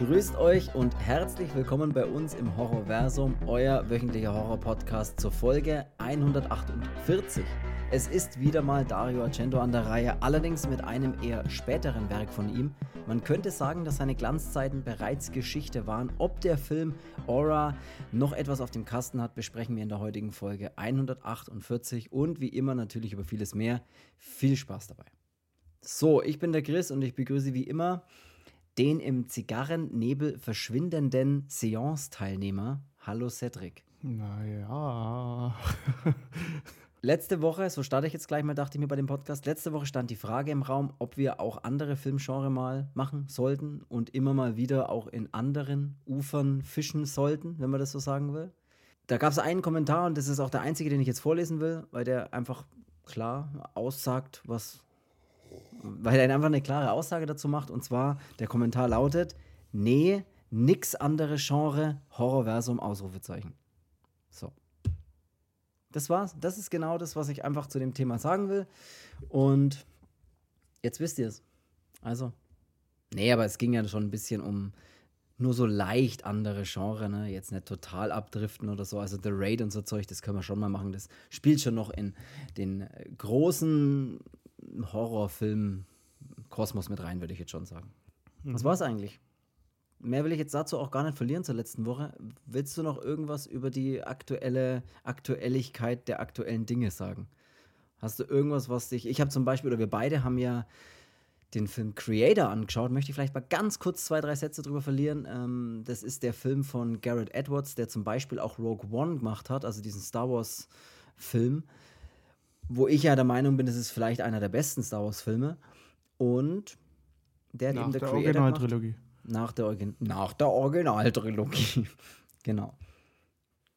Grüßt euch und herzlich willkommen bei uns im Horrorversum, euer wöchentlicher Horror-Podcast zur Folge 148. Es ist wieder mal Dario Argento an der Reihe, allerdings mit einem eher späteren Werk von ihm. Man könnte sagen, dass seine Glanzzeiten bereits Geschichte waren. Ob der Film Aura noch etwas auf dem Kasten hat, besprechen wir in der heutigen Folge 148 und wie immer natürlich über vieles mehr. Viel Spaß dabei. So, ich bin der Chris und ich begrüße wie immer den im Zigarrennebel verschwindenden Seance-Teilnehmer. Hallo Cedric. Naja. Letzte Woche, so starte ich jetzt gleich mal, dachte ich mir bei dem Podcast, letzte Woche stand die Frage im Raum, ob wir auch andere Filmgenre mal machen sollten und immer mal wieder auch in anderen Ufern fischen sollten, wenn man das so sagen will. Da gab es einen Kommentar und das ist auch der einzige, den ich jetzt vorlesen will, weil der einfach klar aussagt, was weil er einfach eine klare Aussage dazu macht. Und zwar, der Kommentar lautet: Nee, nix andere Genre, Horrorversum, Ausrufezeichen. So. Das war's. Das ist genau das, was ich einfach zu dem Thema sagen will. Und jetzt wisst ihr es. Also. Nee, aber es ging ja schon ein bisschen um nur so leicht andere Genre, ne? Jetzt nicht total abdriften oder so. Also The Raid und so Zeug, das können wir schon mal machen. Das spielt schon noch in den großen Horrorfilm Kosmos mit rein, würde ich jetzt schon sagen. Mhm. Was war es eigentlich? Mehr will ich jetzt dazu auch gar nicht verlieren zur letzten Woche. Willst du noch irgendwas über die aktuelle Aktuelligkeit der aktuellen Dinge sagen? Hast du irgendwas, was dich. Ich habe zum Beispiel, oder wir beide haben ja den Film Creator angeschaut. Möchte ich vielleicht mal ganz kurz zwei, drei Sätze drüber verlieren. Ähm, das ist der Film von Garrett Edwards, der zum Beispiel auch Rogue One gemacht hat, also diesen Star Wars-Film wo ich ja der Meinung bin, das ist vielleicht einer der besten Star Wars-Filme. Und der hat nach eben der, der Originaltrilogie. Nach der, Origin nach der Originaltrilogie. genau.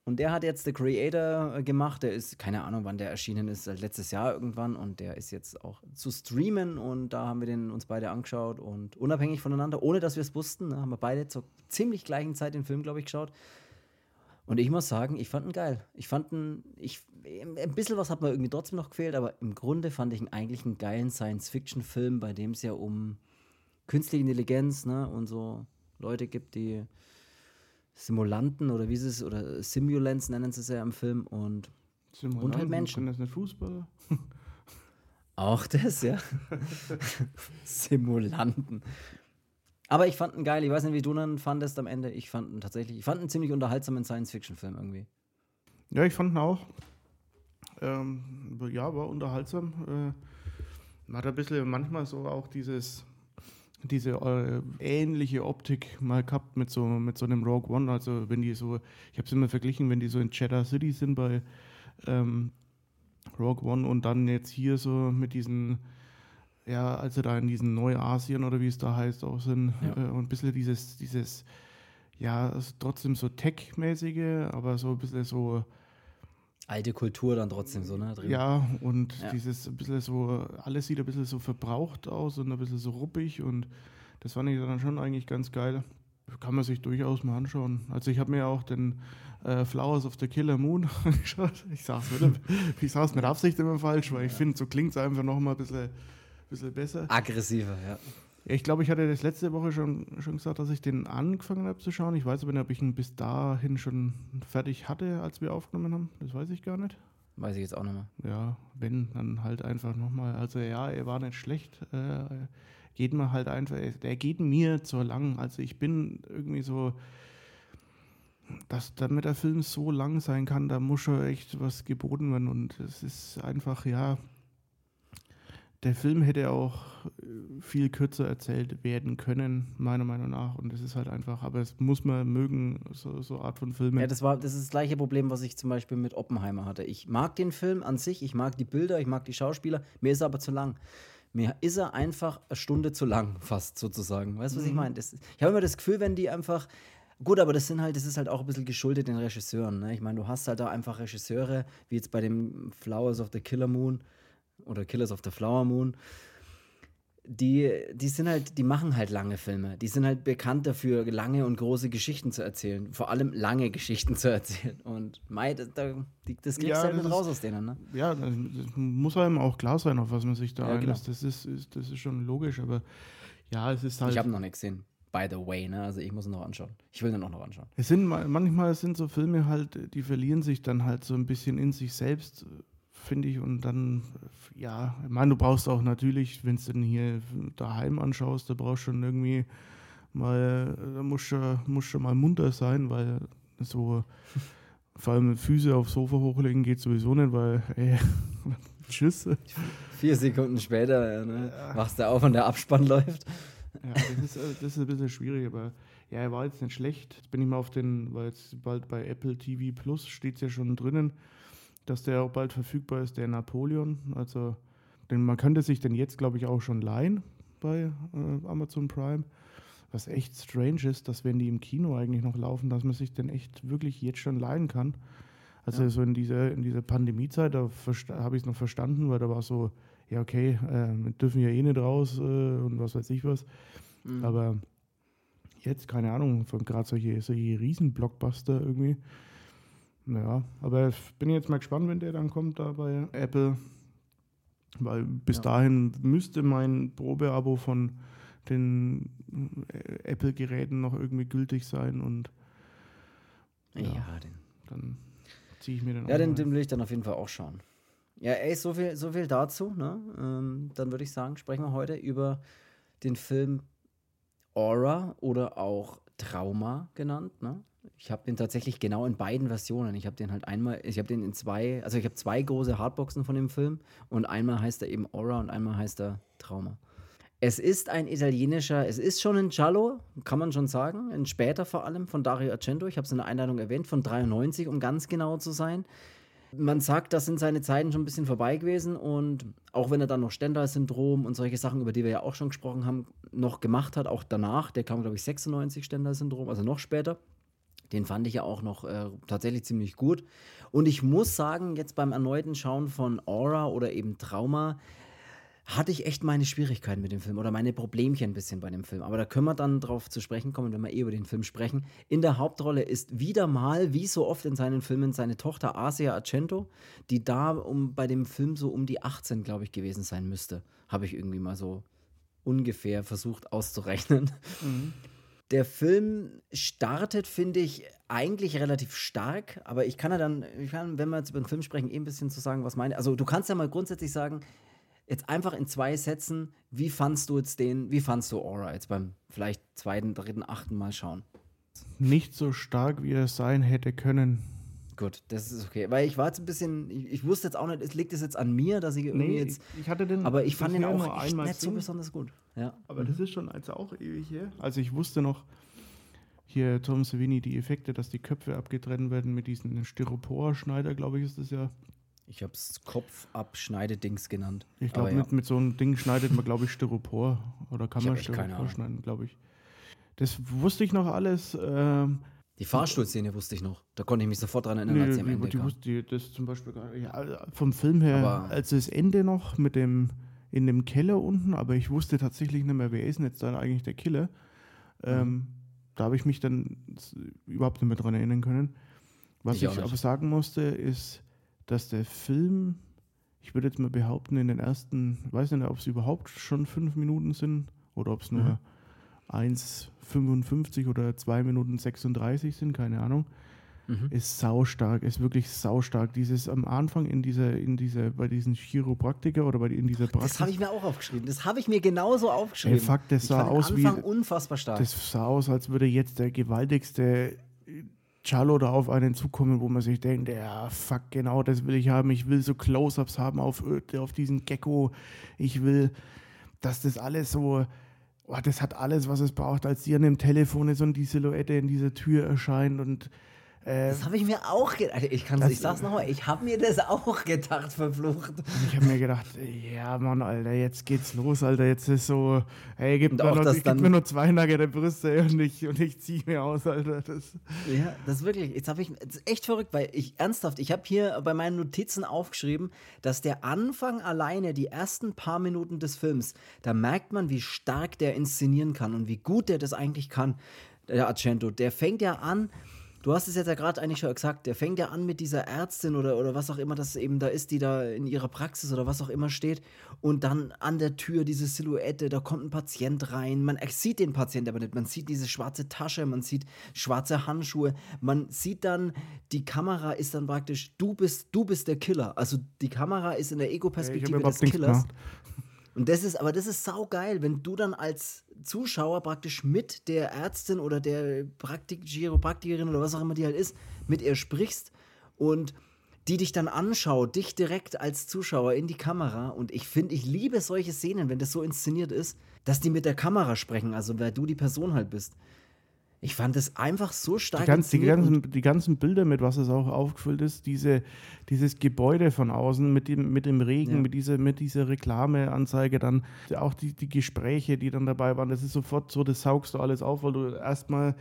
Und der hat jetzt The Creator gemacht. Der ist, keine Ahnung, wann der erschienen ist, letztes Jahr irgendwann. Und der ist jetzt auch zu streamen. Und da haben wir den uns beide angeschaut. Und unabhängig voneinander, ohne dass wir es wussten, ne, haben wir beide zur ziemlich gleichen Zeit den Film, glaube ich, geschaut. Und ich muss sagen, ich fand ihn geil. Ich fand ihn, ich, ein bisschen was hat mir irgendwie trotzdem noch gefehlt, aber im Grunde fand ich ihn eigentlich einen geilen Science-Fiction-Film, bei dem es ja um künstliche Intelligenz ne, und so Leute gibt, die Simulanten oder wie sie es, oder Simulants nennen sie es ja im Film und, und halt Menschen. Das nicht Fußballer? Auch das, ja. Simulanten. Aber ich fand ihn geil. Ich weiß nicht, wie du ihn fandest am Ende. Ich fand ihn tatsächlich, ich fand ihn ziemlich unterhaltsamen Science-Fiction-Film irgendwie. Ja, ich fand ihn auch. Ähm, ja, war unterhaltsam. Äh, man hat ein bisschen manchmal so auch dieses, diese äh, ähnliche Optik mal gehabt mit so, mit so einem Rogue One. Also wenn die so, ich habe es immer verglichen, wenn die so in Cheddar City sind bei ähm, Rogue One und dann jetzt hier so mit diesen ja, als sie da in diesen Neuasien oder wie es da heißt auch sind ja. äh, und ein bisschen dieses, dieses, ja, trotzdem so Tech-mäßige, aber so ein bisschen so alte Kultur dann trotzdem so, ne? Drin. Ja, und ja. dieses ein bisschen so, alles sieht ein bisschen so verbraucht aus und ein bisschen so ruppig und das fand ich dann schon eigentlich ganz geil. Kann man sich durchaus mal anschauen. Also ich habe mir auch den äh, Flowers of the Killer Moon angeschaut. Ich sag's mit, ich sag's mit Absicht immer falsch, weil ich finde, so klingt es einfach noch mal ein bisschen bisschen besser. Aggressiver, ja. Ich glaube, ich hatte das letzte Woche schon, schon gesagt, dass ich den angefangen habe zu schauen. Ich weiß aber nicht, ob ich ihn bis dahin schon fertig hatte, als wir aufgenommen haben. Das weiß ich gar nicht. Weiß ich jetzt auch mehr. Ja, wenn, dann halt einfach nochmal. Also ja, er war nicht schlecht. Äh, geht mir halt einfach, der geht mir zu lang. Also ich bin irgendwie so, dass damit der Film so lang sein kann, da muss schon echt was geboten werden. Und es ist einfach, ja, der Film hätte auch äh, viel kürzer erzählt werden können, meiner Meinung nach. Und das ist halt einfach, aber es muss man mögen, so, so Art von Filmen. Ja, das war das ist das gleiche Problem, was ich zum Beispiel mit Oppenheimer hatte. Ich mag den Film an sich, ich mag die Bilder, ich mag die Schauspieler, mir ist er aber zu lang. Mir ist er einfach eine Stunde zu lang, fast sozusagen. Weißt du, was mhm. ich meine? Ich habe immer das Gefühl, wenn die einfach. Gut, aber das sind halt, das ist halt auch ein bisschen geschuldet den Regisseuren. Ne? Ich meine, du hast halt da einfach Regisseure, wie jetzt bei dem Flowers of the Killer Moon oder Killers of the Flower Moon, die, die sind halt, die machen halt lange Filme. Die sind halt bekannt dafür, lange und große Geschichten zu erzählen. Vor allem lange Geschichten zu erzählen. Und Mai, das, das kriegst ja, halt mit raus aus denen, ne? Ja, das muss einem auch klar sein, auf was man sich da ja, einlässt. Genau. Das, ist, ist, das ist schon logisch, aber ja, es ist halt. Ich habe noch nicht gesehen. by the way, ne? Also ich muss ihn noch anschauen. Ich will ihn auch noch anschauen. Es sind manchmal sind so Filme halt, die verlieren sich dann halt so ein bisschen in sich selbst, finde ich. Und dann, ja, ich meine, du brauchst auch natürlich, wenn du den hier daheim anschaust, da brauchst du schon irgendwie mal, da musst du, musst du mal munter sein, weil so vor allem Füße aufs Sofa hochlegen geht sowieso nicht, weil, ey, tschüss. Vier Sekunden später ne, wachst du auf und der Abspann läuft. Ja, das ist, äh, das ist ein bisschen schwierig, aber ja, er war jetzt nicht schlecht. Jetzt bin ich mal auf den, weil jetzt bald bei Apple TV Plus steht es ja schon drinnen, dass der auch bald verfügbar ist, der Napoleon. Also, den, man könnte sich den jetzt, glaube ich, auch schon leihen bei äh, Amazon Prime. Was echt strange ist, dass wenn die im Kino eigentlich noch laufen, dass man sich den echt wirklich jetzt schon leihen kann. Also ja. so in dieser, in dieser Pandemiezeit, da habe ich es noch verstanden, weil da war so, ja okay, äh, wir dürfen ja eh nicht raus äh, und was weiß ich was. Mhm. Aber jetzt, keine Ahnung, von gerade solche, solche Riesen-Blockbuster irgendwie. Ja, aber bin jetzt mal gespannt, wenn der dann kommt da bei Apple. Weil bis ja. dahin müsste mein Probeabo von den äh, Apple-Geräten noch irgendwie gültig sein und ja, ja den. dann ziehe ich mir den Ja, den, den will ich dann auf jeden Fall auch schauen. Ja, ey, so viel, so viel dazu. Ne? Ähm, dann würde ich sagen, sprechen wir heute über den Film Aura oder auch Trauma genannt. Ne? Ich habe den tatsächlich genau in beiden Versionen. Ich habe den halt einmal, ich habe den in zwei, also ich habe zwei große Hardboxen von dem Film und einmal heißt er eben Aura und einmal heißt er Trauma. Es ist ein italienischer, es ist schon ein Giallo, kann man schon sagen, ein später vor allem von Dario Argento. Ich habe es in der Einladung erwähnt, von 93, um ganz genau zu sein. Man sagt, das sind seine Zeiten schon ein bisschen vorbei gewesen und auch wenn er dann noch Stendhal-Syndrom und solche Sachen, über die wir ja auch schon gesprochen haben, noch gemacht hat, auch danach, der kam, glaube ich, 96 Stendhal-Syndrom, also noch später. Den fand ich ja auch noch äh, tatsächlich ziemlich gut. Und ich muss sagen, jetzt beim erneuten Schauen von Aura oder eben Trauma, hatte ich echt meine Schwierigkeiten mit dem Film oder meine Problemchen ein bisschen bei dem Film. Aber da können wir dann drauf zu sprechen kommen, wenn wir eh über den Film sprechen. In der Hauptrolle ist wieder mal, wie so oft in seinen Filmen, seine Tochter Asia Argento, die da um, bei dem Film so um die 18, glaube ich, gewesen sein müsste. Habe ich irgendwie mal so ungefähr versucht auszurechnen. Mhm. Der Film startet, finde ich, eigentlich relativ stark, aber ich kann ja dann, kann, wenn wir jetzt über den Film sprechen, eh ein bisschen zu sagen, was meine. Also, du kannst ja mal grundsätzlich sagen, jetzt einfach in zwei Sätzen, wie fandst du jetzt den, wie fandst du Aura jetzt beim vielleicht zweiten, dritten, achten Mal schauen? Nicht so stark, wie er sein hätte können. Gut, das ist okay. Weil ich war jetzt ein bisschen, ich, ich wusste jetzt auch nicht, es liegt es jetzt an mir, dass ich irgendwie nee, jetzt. Ich hatte den. Aber ich fand den auch echt nicht so besonders gut. Ja. Aber mhm. das ist schon also auch ewig her. Also ich wusste noch, hier Tom Savini, die Effekte, dass die Köpfe abgetrennt werden mit diesem Styropor-Schneider, glaube ich, ist das ja. Ich habe es Kopfabschneidedings genannt. Ich glaube, mit, ja. mit so einem Ding schneidet man, glaube ich, Styropor. Oder kann man Styropor schneiden, glaube ich. Das wusste ich noch alles. Ähm, die Fahrstuhlszene wusste ich noch. Da konnte ich mich sofort dran erinnern, nee, als sie am Ende die, Wusste, die, das zum Beispiel gar, ja, vom Film her, aber als das Ende noch mit dem in dem Keller unten, aber ich wusste tatsächlich nicht mehr, wer ist denn jetzt dann eigentlich der Killer. Ähm, mhm. Da habe ich mich dann überhaupt nicht mehr dran erinnern können. Was ich, ich aber sagen musste, ist, dass der Film, ich würde jetzt mal behaupten, in den ersten, ich weiß nicht, ob es überhaupt schon fünf Minuten sind oder ob es nur mhm. 1,55 oder 2 Minuten 36 sind, keine Ahnung. Mhm. Ist saustark, ist wirklich saustark. Dieses am Anfang in dieser, in dieser, bei diesen Chiropraktiker oder bei in dieser Praxis. Das habe ich mir auch aufgeschrieben. Das habe ich mir genauso aufgeschrieben. Ey, fuck, das sah aus wie. unfassbar stark. Das sah aus, als würde jetzt der gewaltigste Charlo da auf einen zukommen, wo man sich denkt, ja, fuck, genau das will ich haben. Ich will so Close-Ups haben auf, auf diesen Gecko. Ich will, dass das alles so, oh, das hat alles, was es braucht, als die an dem Telefon ist und die Silhouette in dieser Tür erscheint und äh, das habe ich mir auch gedacht. Also ich, ich sag's nochmal, ich habe mir das auch gedacht, verflucht. Ich habe mir gedacht, ja, Mann, Alter, jetzt geht's los, Alter. Jetzt ist so, hey, gib, mir noch, gib mir nur zwei nackte Brüste und ich, und ich ziehe mir aus, Alter. Das. Ja, das ist wirklich, jetzt habe ich, das ist echt verrückt, weil ich, ernsthaft, ich habe hier bei meinen Notizen aufgeschrieben, dass der Anfang alleine, die ersten paar Minuten des Films, da merkt man, wie stark der inszenieren kann und wie gut der das eigentlich kann, der Argento. Der fängt ja an du hast es jetzt ja gerade eigentlich schon gesagt, der fängt ja an mit dieser Ärztin oder, oder was auch immer das eben da ist, die da in ihrer Praxis oder was auch immer steht. Und dann an der Tür diese Silhouette, da kommt ein Patient rein. Man sieht den Patient aber nicht. Man sieht diese schwarze Tasche, man sieht schwarze Handschuhe. Man sieht dann, die Kamera ist dann praktisch, du bist, du bist der Killer. Also die Kamera ist in der Ego-Perspektive des Killers. Und das ist, aber das ist saugeil, wenn du dann als Zuschauer praktisch mit der Ärztin oder der Praktik Chiropraktikerin oder was auch immer die halt ist, mit ihr sprichst und die dich dann anschaut, dich direkt als Zuschauer in die Kamera. Und ich finde, ich liebe solche Szenen, wenn das so inszeniert ist, dass die mit der Kamera sprechen, also weil du die Person halt bist. Ich fand es einfach so stark. Die, ganz, die, ganzen, die ganzen Bilder, mit was es auch aufgefüllt ist, diese, dieses Gebäude von außen mit dem, mit dem Regen, ja. mit, dieser, mit dieser Reklameanzeige, dann auch die, die Gespräche, die dann dabei waren, das ist sofort so, das saugst du alles auf, weil du erstmal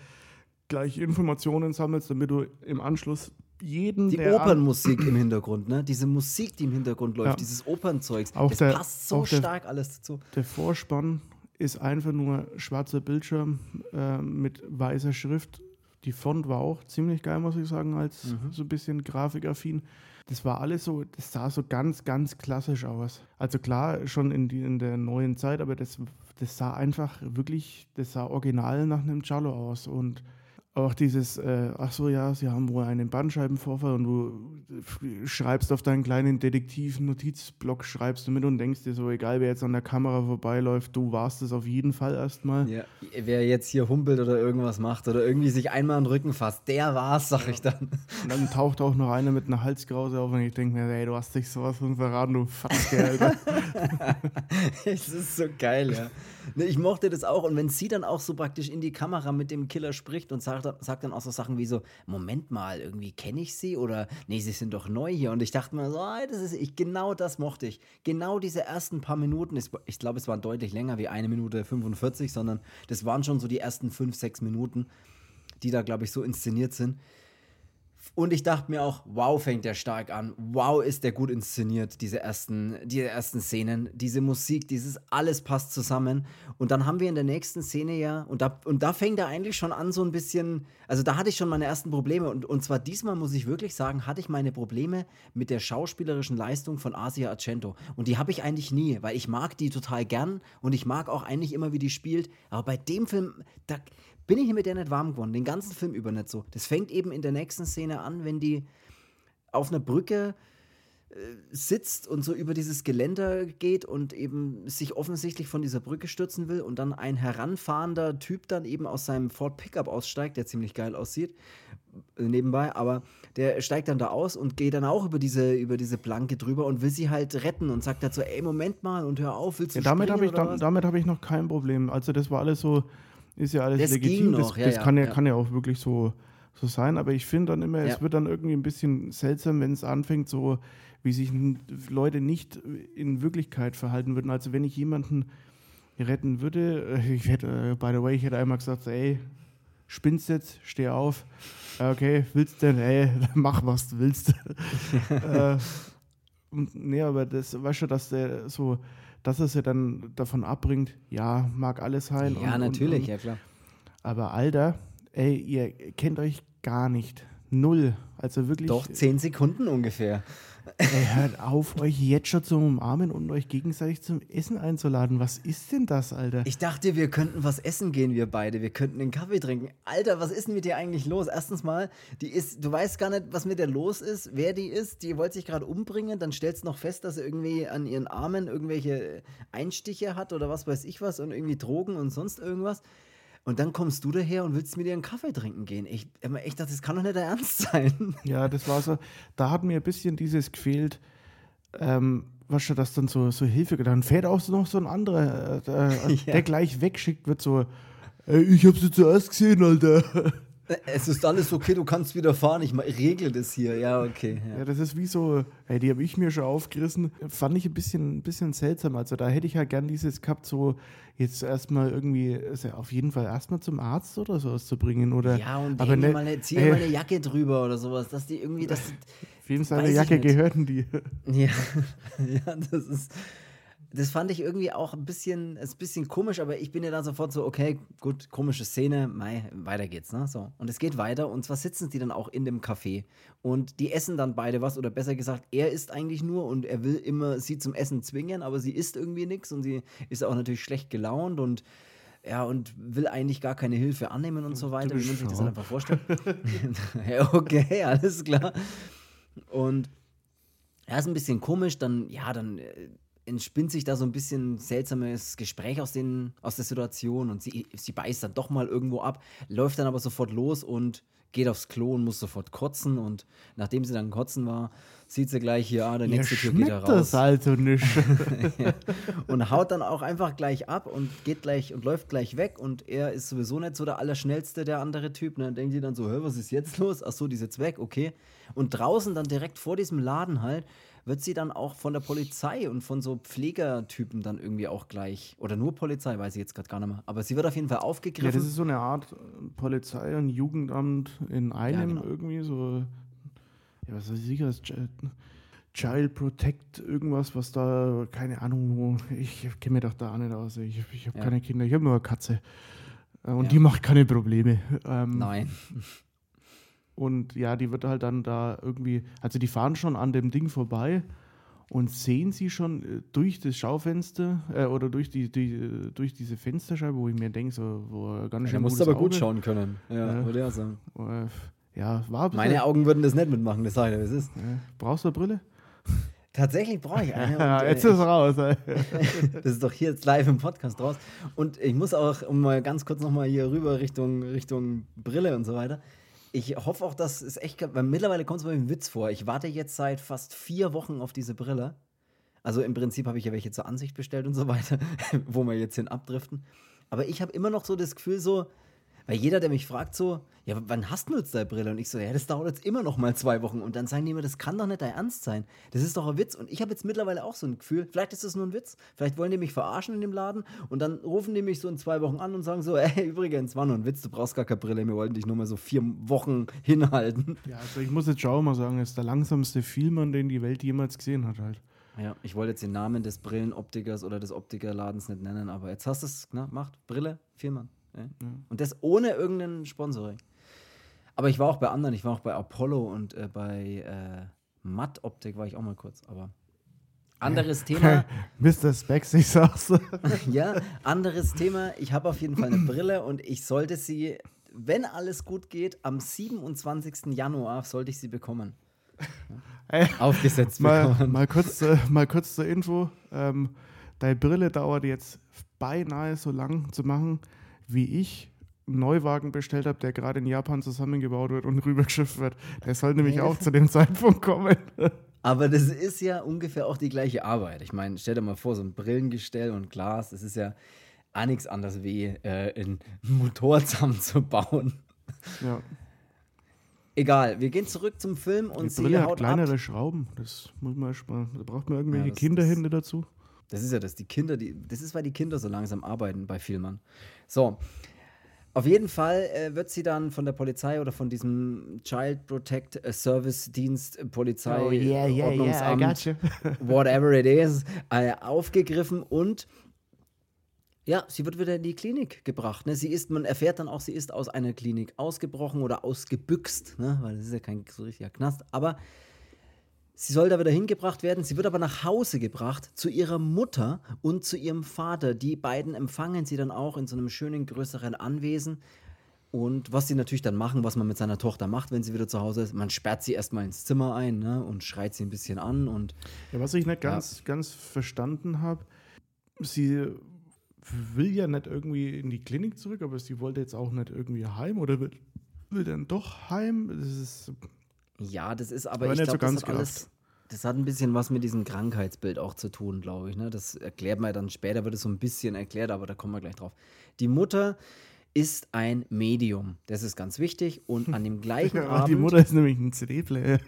gleich Informationen sammelst, damit du im Anschluss jeden. Die Opernmusik im Hintergrund, ne? Diese Musik, die im Hintergrund läuft, ja. dieses Opernzeugs, auch das der, passt so stark alles dazu. Der Vorspann ist einfach nur schwarzer Bildschirm äh, mit weißer Schrift. Die Font war auch ziemlich geil, muss ich sagen, als mhm. so ein bisschen grafikaffin. Das war alles so, das sah so ganz, ganz klassisch aus. Also klar, schon in, die, in der neuen Zeit, aber das, das sah einfach wirklich, das sah original nach einem Cello aus. Und auch dieses, äh, ach so, ja, sie haben wohl einen Bandscheibenvorfall und du schreibst auf deinen kleinen Detektiv-Notizblock, schreibst du mit und denkst dir so, egal wer jetzt an der Kamera vorbeiläuft, du warst es auf jeden Fall erstmal. Ja, wer jetzt hier humpelt oder irgendwas macht oder irgendwie sich einmal an den Rücken fasst, der war's, sag ich dann. Und dann taucht auch noch einer mit einer Halskrause auf und ich denke mir, ey, du hast dich sowas von verraten, du Fatzke, Alter. es ist so geil, ja. Ne, ich mochte das auch. Und wenn sie dann auch so praktisch in die Kamera mit dem Killer spricht und sagt, sagt dann auch so Sachen wie so: Moment mal, irgendwie kenne ich sie oder nee, sie sind doch neu hier. Und ich dachte mir so, oh, das ist ich, genau das mochte ich. Genau diese ersten paar Minuten, ich glaube, es waren deutlich länger wie eine Minute 45, sondern das waren schon so die ersten fünf, sechs Minuten, die da, glaube ich, so inszeniert sind. Und ich dachte mir auch, wow, fängt der stark an. Wow, ist der gut inszeniert, diese ersten, diese ersten Szenen. Diese Musik, dieses alles passt zusammen. Und dann haben wir in der nächsten Szene ja, und da, und da fängt er eigentlich schon an, so ein bisschen, also da hatte ich schon meine ersten Probleme. Und, und zwar diesmal muss ich wirklich sagen, hatte ich meine Probleme mit der schauspielerischen Leistung von Asia Argento. Und die habe ich eigentlich nie, weil ich mag die total gern und ich mag auch eigentlich immer, wie die spielt. Aber bei dem Film, da bin ich mit der nicht warm geworden. Den ganzen Film über nicht so. Das fängt eben in der nächsten Szene an, wenn die auf einer Brücke äh, sitzt und so über dieses Geländer geht und eben sich offensichtlich von dieser Brücke stürzen will und dann ein heranfahrender Typ dann eben aus seinem Ford Pickup aussteigt, der ziemlich geil aussieht, äh, nebenbei, aber der steigt dann da aus und geht dann auch über diese, über diese Planke drüber und will sie halt retten und sagt dazu, ey, Moment mal und hör auf, willst du ja, damit habe ich, da, damit hab ich noch kein Problem. Also das war alles so, ist ja alles das legitim. Das, ja, das ja, kann, ja, kann ja auch wirklich so, so sein. Aber ich finde dann immer, es wird dann irgendwie ein bisschen seltsam, wenn es anfängt, so wie sich Leute nicht in Wirklichkeit verhalten würden. Also wenn ich jemanden retten würde, äh, ich hätte, äh, by the way, ich hätte einmal gesagt, ey, spinnst jetzt, steh auf. Okay, willst denn, ey, mach was du willst. äh, und, nee, aber das, weißt du, dass der so dass es ja dann davon abbringt, ja, mag alles sein. Ja, und, natürlich, und, und, ja klar. Aber Alter, ey, ihr kennt euch gar nicht. Null. Also wirklich. Doch, zehn Sekunden ungefähr. Ey, hört auf, euch jetzt schon zu umarmen und euch gegenseitig zum Essen einzuladen. Was ist denn das, Alter? Ich dachte, wir könnten was essen gehen, wir beide. Wir könnten einen Kaffee trinken. Alter, was ist denn mit dir eigentlich los? Erstens mal, die ist, du weißt gar nicht, was mit der los ist, wer die ist. Die wollte sich gerade umbringen. Dann stellst du noch fest, dass sie irgendwie an ihren Armen irgendwelche Einstiche hat oder was weiß ich was und irgendwie Drogen und sonst irgendwas. Und dann kommst du daher und willst mit dir einen Kaffee trinken gehen. Ich habe echt gedacht, das kann doch nicht der Ernst sein. Ja, das war so, da hat mir ein bisschen dieses gefehlt, ähm, was schon das dann so, so Hilfe getan. Fährt auch noch so ein anderer, äh, äh, ja. der gleich wegschickt wird, so, ey, ich hab sie zuerst gesehen, Alter. Es ist alles okay, du kannst wieder fahren, ich regle das hier. Ja, okay. Ja, ja das ist wie so, hey, die habe ich mir schon aufgerissen. Fand ich ein bisschen, ein bisschen seltsam. Also da hätte ich ja gern dieses gehabt, so jetzt erstmal irgendwie, also auf jeden Fall erstmal zum Arzt oder sowas zu bringen. Oder, ja, und aber ne, mal eine, zieh äh, mal eine Jacke drüber oder sowas, dass die irgendwie, dass Auf jeden Fall eine Jacke gehörten die. Ja, ja, das ist das fand ich irgendwie auch ein bisschen, ein bisschen komisch, aber ich bin ja dann sofort so, okay, gut, komische Szene, mei, weiter geht's, ne? So. Und es geht weiter und zwar sitzen die dann auch in dem Café und die essen dann beide was oder besser gesagt, er isst eigentlich nur und er will immer sie zum Essen zwingen, aber sie isst irgendwie nichts und sie ist auch natürlich schlecht gelaunt und ja, und will eigentlich gar keine Hilfe annehmen und so weiter, wie man sich das dann einfach vorstellt. ja, okay, alles klar. Und ja, ist ein bisschen komisch, dann, ja, dann äh, entspinnt sich da so ein bisschen seltsames Gespräch aus, den, aus der Situation und sie, sie beißt dann doch mal irgendwo ab, läuft dann aber sofort los und geht aufs Klo und muss sofort kotzen und nachdem sie dann kotzen war, sieht sie gleich hier, ah, der nächste Tür geht da raus. das also nicht. ja. Und haut dann auch einfach gleich ab und geht gleich und läuft gleich weg und er ist sowieso nicht so der Allerschnellste, der andere Typ. Ne? Dann denkt sie dann so, hör, was ist jetzt los? Ach so, die ist jetzt weg, okay. Und draußen dann direkt vor diesem Laden halt wird sie dann auch von der Polizei und von so Pflegertypen dann irgendwie auch gleich, oder nur Polizei, weiß ich jetzt gerade gar nicht mehr, aber sie wird auf jeden Fall aufgegriffen. Ja, das ist so eine Art äh, Polizei und Jugendamt in einem ja, genau. irgendwie, so, ja, was weiß ich, das Child Protect, irgendwas, was da, keine Ahnung, ich kenne mir doch da auch nicht aus, ich, ich habe ja. keine Kinder, ich habe nur eine Katze. Äh, und ja. die macht keine Probleme. Ähm, Nein. Und ja, die wird halt dann da irgendwie, also die fahren schon an dem Ding vorbei und sehen sie schon äh, durch das Schaufenster äh, oder durch, die, die, äh, durch diese Fensterscheibe, wo ich mir denke, so, wo ganz schön. Ja, musst aber Auge. gut schauen können, ja, äh, würde er sagen. ja, war Meine Augen würden das nicht mitmachen, das sage ich, es ist. Brauchst du eine Brille? Tatsächlich brauche ich eine. ja, jetzt äh, ist es raus. Das ist doch hier jetzt live im Podcast raus. Und ich muss auch, um mal ganz kurz nochmal hier rüber Richtung, Richtung Brille und so weiter. Ich hoffe auch, dass es echt, weil mittlerweile kommt es mir ein Witz vor. Ich warte jetzt seit fast vier Wochen auf diese Brille. Also im Prinzip habe ich ja welche zur Ansicht bestellt und so weiter, wo wir jetzt hin abdriften. Aber ich habe immer noch so das Gefühl, so, weil jeder, der mich fragt, so, ja, wann hast du jetzt deine Brille? Und ich so, ja, das dauert jetzt immer noch mal zwei Wochen. Und dann sagen die mir, das kann doch nicht dein Ernst sein. Das ist doch ein Witz. Und ich habe jetzt mittlerweile auch so ein Gefühl, vielleicht ist das nur ein Witz. Vielleicht wollen die mich verarschen in dem Laden. Und dann rufen die mich so in zwei Wochen an und sagen so, ey, übrigens, war nur ein Witz, du brauchst gar keine Brille. Wir wollten dich nur mal so vier Wochen hinhalten. Ja, also ich muss jetzt schon mal sagen, es ist der langsamste Filmmann, den die Welt jemals gesehen hat halt. Ja, ich wollte jetzt den Namen des Brillenoptikers oder des Optikerladens nicht nennen, aber jetzt hast du es, gemacht. Brille, Vielmann. Ja. Und das ohne irgendeinen Sponsoring. Aber ich war auch bei anderen, ich war auch bei Apollo und äh, bei äh, Matt Optik war ich auch mal kurz, aber anderes Thema. Mr. Specs, ich sag's. ja, anderes Thema. Ich habe auf jeden Fall eine Brille und ich sollte sie, wenn alles gut geht, am 27. Januar sollte ich sie bekommen. Hey, Aufgesetzt mal, bekommen. Mal kurz, äh, mal kurz zur Info. Ähm, deine Brille dauert jetzt beinahe so lang zu machen wie ich einen Neuwagen bestellt habe, der gerade in Japan zusammengebaut wird und rübergeschifft wird. Der soll nämlich auch zu dem Zeitpunkt kommen. Aber das ist ja ungefähr auch die gleiche Arbeit. Ich meine, stell dir mal vor, so ein Brillengestell und Glas, das ist ja auch nichts anderes wie äh, einen Motor zusammenzubauen. Ja. Egal, wir gehen zurück zum Film und die sie Brille hat kleinere ab. Schrauben. Das muss man erstmal. Da braucht man irgendwelche ja, Kinderhände dazu. Das ist ja das. Die Kinder, die, das ist, weil die Kinder so langsam arbeiten bei Filmern. So. Auf jeden Fall äh, wird sie dann von der Polizei oder von diesem Child Protect Service Dienst, äh, Polizei, oh, yeah, yeah, Ordnungsamt, yeah, whatever it is, äh, aufgegriffen und ja, sie wird wieder in die Klinik gebracht. Ne? Sie ist, man erfährt dann auch, sie ist aus einer Klinik ausgebrochen oder ausgebüxt, ne? weil das ist ja kein so richtiger Knast. Aber Sie soll da wieder hingebracht werden. Sie wird aber nach Hause gebracht zu ihrer Mutter und zu ihrem Vater. Die beiden empfangen sie dann auch in so einem schönen größeren Anwesen. Und was sie natürlich dann machen, was man mit seiner Tochter macht, wenn sie wieder zu Hause ist, man sperrt sie erstmal ins Zimmer ein ne, und schreit sie ein bisschen an. Und, ja, was ich nicht ganz, ja. ganz verstanden habe, sie will ja nicht irgendwie in die Klinik zurück, aber sie wollte jetzt auch nicht irgendwie heim oder will, will dann doch heim. Das ist ja, das ist aber, aber ich glaube, so das hat alles, das hat ein bisschen was mit diesem Krankheitsbild auch zu tun, glaube ich. Ne? Das erklärt man dann später, wird es so ein bisschen erklärt, aber da kommen wir gleich drauf. Die Mutter ist ein Medium. Das ist ganz wichtig. Und an dem gleichen ja, Abend. Die Mutter ist nämlich ein CD-Player.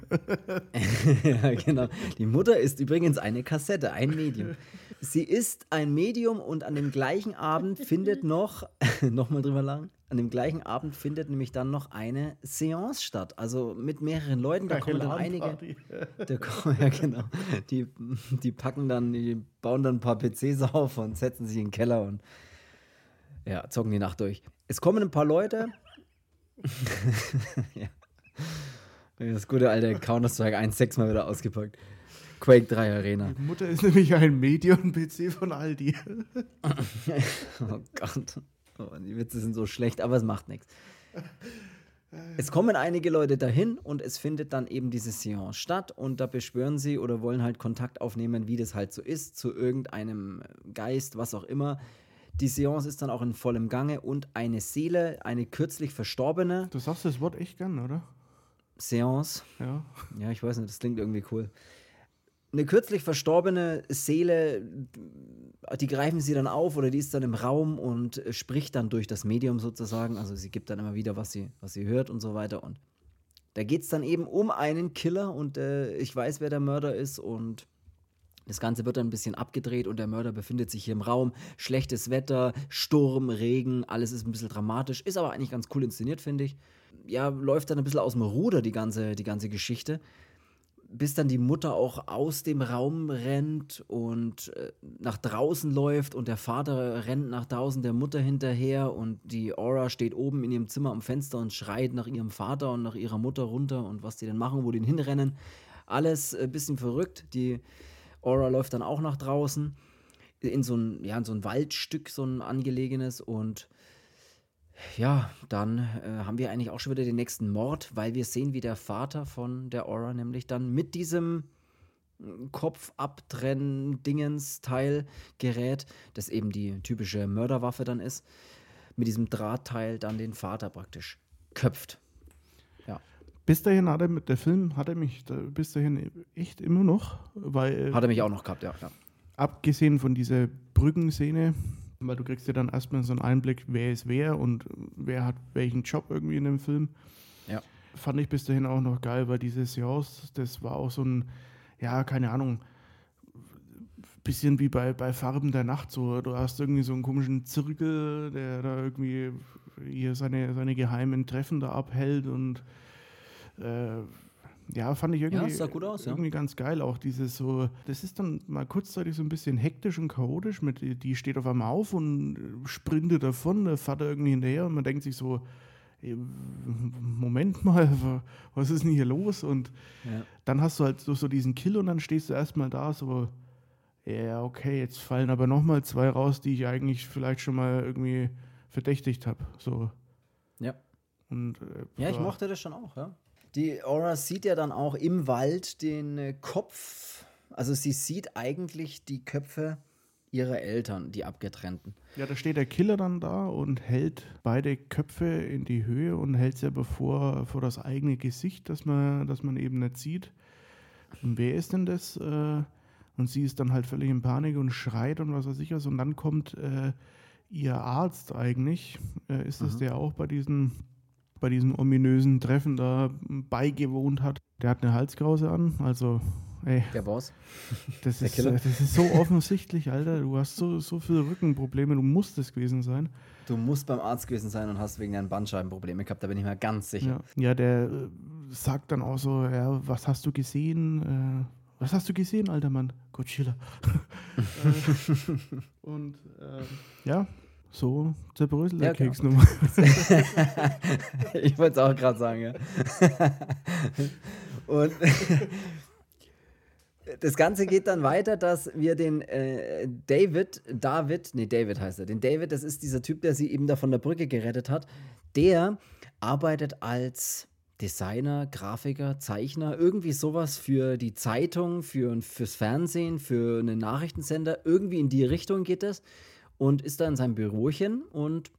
ja, genau. Die Mutter ist übrigens eine Kassette, ein Medium. Sie ist ein Medium und an dem gleichen Abend findet noch, nochmal drüber lang, an dem gleichen Abend findet nämlich dann noch eine Seance statt. Also mit mehreren Leuten, da kommen dann einige. Da, ja, genau. Die, die packen dann, die bauen dann ein paar PCs auf und setzen sich in den Keller und ja, zocken die Nacht durch. Es kommen ein paar Leute. ja. Das gute alte Counter-Strike 1.6 mal wieder ausgepackt. Quake 3 Arena. Die Mutter ist nämlich ein Medion-PC von Aldi. oh Gott. Oh, die Witze sind so schlecht, aber es macht nichts. Es kommen einige Leute dahin und es findet dann eben diese Seance statt und da beschwören sie oder wollen halt Kontakt aufnehmen, wie das halt so ist, zu irgendeinem Geist, was auch immer. Die Seance ist dann auch in vollem Gange und eine Seele, eine kürzlich verstorbene. Du sagst das Wort echt gern, oder? Seance. Ja. Ja, ich weiß nicht, das klingt irgendwie cool eine kürzlich verstorbene Seele, die greifen sie dann auf oder die ist dann im Raum und spricht dann durch das Medium sozusagen. Also sie gibt dann immer wieder, was sie, was sie hört und so weiter. Und da geht es dann eben um einen Killer und äh, ich weiß, wer der Mörder ist und das Ganze wird dann ein bisschen abgedreht und der Mörder befindet sich hier im Raum. Schlechtes Wetter, Sturm, Regen, alles ist ein bisschen dramatisch, ist aber eigentlich ganz cool inszeniert, finde ich. Ja, läuft dann ein bisschen aus dem Ruder, die ganze, die ganze Geschichte bis dann die Mutter auch aus dem Raum rennt und äh, nach draußen läuft und der Vater rennt nach draußen der Mutter hinterher und die Aura steht oben in ihrem Zimmer am Fenster und schreit nach ihrem Vater und nach ihrer Mutter runter und was die denn machen, wo die hinrennen. Alles ein äh, bisschen verrückt. Die Aura läuft dann auch nach draußen in so ein, ja, in so ein Waldstück, so ein angelegenes und ja, dann äh, haben wir eigentlich auch schon wieder den nächsten Mord, weil wir sehen, wie der Vater von der Aura nämlich dann mit diesem hm, Kopf abtrennen Dingens Teil gerät, das eben die typische Mörderwaffe dann ist, mit diesem Drahtteil dann den Vater praktisch köpft. Ja. Bis dahin hat er mit der Film hat er mich da, bis dahin echt immer noch, weil hat er mich auch noch gehabt, ja. ja. Abgesehen von dieser Brückenszene, weil du kriegst ja dann erstmal so einen Einblick, wer ist wer und wer hat welchen Job irgendwie in dem Film. Ja. Fand ich bis dahin auch noch geil, weil dieses Jaws, das war auch so ein, ja, keine Ahnung, bisschen wie bei, bei Farben der Nacht so. Du hast irgendwie so einen komischen Zirkel, der da irgendwie hier seine, seine geheimen Treffen da abhält und äh, ja, fand ich irgendwie, ja, aus, irgendwie ja. ganz geil. Auch dieses so, das ist dann mal kurzzeitig so ein bisschen hektisch und chaotisch. Mit, die steht auf einmal auf und sprintet davon, der Vater irgendwie hinterher und man denkt sich so, Moment mal, was ist denn hier los? Und ja. dann hast du halt so, so diesen Kill und dann stehst du erstmal da so, ja, okay, jetzt fallen aber nochmal zwei raus, die ich eigentlich vielleicht schon mal irgendwie verdächtigt habe. So. Ja. Und, äh, ja, ich mochte das schon auch, ja. Die Aura sieht ja dann auch im Wald den äh, Kopf, also sie sieht eigentlich die Köpfe ihrer Eltern, die abgetrennten. Ja, da steht der Killer dann da und hält beide Köpfe in die Höhe und hält sie aber vor, vor das eigene Gesicht, das man, das man eben nicht sieht. Und wer ist denn das? Äh, und sie ist dann halt völlig in Panik und schreit und was weiß ich was. Und dann kommt äh, ihr Arzt eigentlich, äh, ist das mhm. der auch bei diesen bei diesem ominösen Treffen da beigewohnt hat. Der hat eine Halskrause an, also ey. Der Boss. Das, ist, das ist so offensichtlich, Alter. Du hast so, so viele Rückenprobleme, du musst es gewesen sein. Du musst beim Arzt gewesen sein und hast wegen deinen Bandscheibenprobleme gehabt, da bin ich mir ganz sicher. Ja, ja der äh, sagt dann auch so, ja, was hast du gesehen? Äh, was hast du gesehen, alter Mann? Godzilla. äh, und äh, ja, so zerbröselt der ja, Keks genau. ich wollte es auch gerade sagen, ja. Und das Ganze geht dann weiter, dass wir den äh, David, David, nee, David heißt er, den David, das ist dieser Typ, der sie eben da von der Brücke gerettet hat, der arbeitet als Designer, Grafiker, Zeichner, irgendwie sowas für die Zeitung, für, fürs Fernsehen, für einen Nachrichtensender, irgendwie in die Richtung geht es und ist da in seinem Bürochen und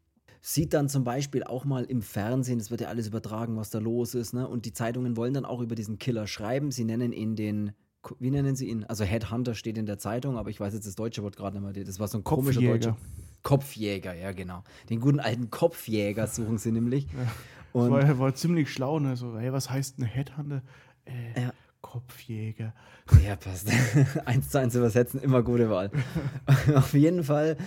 sieht dann zum Beispiel auch mal im Fernsehen, es wird ja alles übertragen, was da los ist, ne? Und die Zeitungen wollen dann auch über diesen Killer schreiben. Sie nennen ihn den, wie nennen sie ihn? Also Headhunter steht in der Zeitung, aber ich weiß jetzt das deutsche Wort gerade nicht mehr. Das war so ein komischer deutscher. Kopfjäger, ja, genau. Den guten alten Kopfjäger suchen sie nämlich. Ja. Und war, war ziemlich schlau, ne? So, hey, was heißt ein Headhunter? Äh, ja. Kopfjäger. Ja, passt. eins zu eins übersetzen, immer gute Wahl. Auf jeden Fall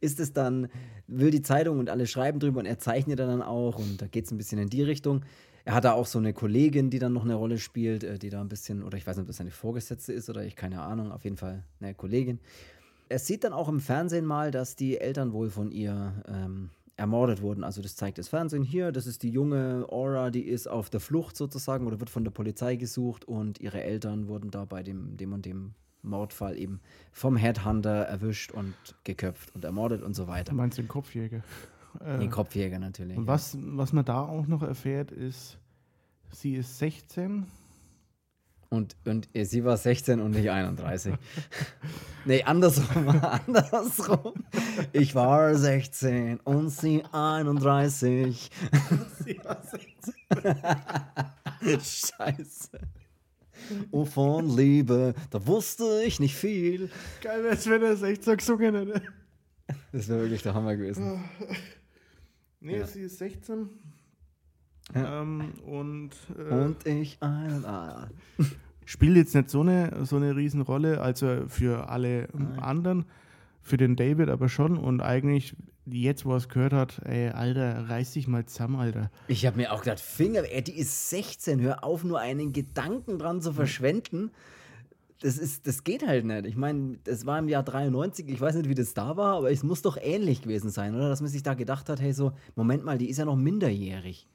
ist es dann, will die Zeitung und alle schreiben drüber und er zeichnet dann auch und da geht es ein bisschen in die Richtung. Er hat da auch so eine Kollegin, die dann noch eine Rolle spielt, äh, die da ein bisschen, oder ich weiß nicht, ob das seine Vorgesetzte ist oder ich, keine Ahnung, auf jeden Fall eine Kollegin. Er sieht dann auch im Fernsehen mal, dass die Eltern wohl von ihr ähm, ermordet wurden. Also das zeigt das Fernsehen hier. Das ist die junge Aura, die ist auf der Flucht sozusagen oder wird von der Polizei gesucht und ihre Eltern wurden da bei dem, dem und dem Mordfall eben vom Headhunter erwischt und geköpft und ermordet und so weiter. Du meinst den Kopfjäger? Äh, den Kopfjäger natürlich. Und was, was man da auch noch erfährt, ist, sie ist 16 und, und sie war 16 und nicht 31. nee, andersrum. andersrum. Ich war 16 und sie 31. sie war 16. Scheiße. Und von Liebe, da wusste ich nicht viel. Geil wäre es, wenn er 16 gesungen hätte. Das wäre wirklich der Hammer gewesen. Nee, ja. sie ist 16 ja. Ähm, und, äh, und ich einen A. Spielt jetzt nicht so eine, so eine Riesenrolle, also für alle Nein. anderen, für den David aber schon. Und eigentlich, jetzt wo er es gehört hat, ey, Alter, reiß dich mal zusammen, Alter. Ich habe mir auch gedacht, Finger, ey, die ist 16, hör auf, nur einen Gedanken dran zu verschwenden. Das, ist, das geht halt nicht. Ich meine, das war im Jahr 93, ich weiß nicht, wie das da war, aber es muss doch ähnlich gewesen sein, oder? Dass man sich da gedacht hat, hey, so, Moment mal, die ist ja noch minderjährig.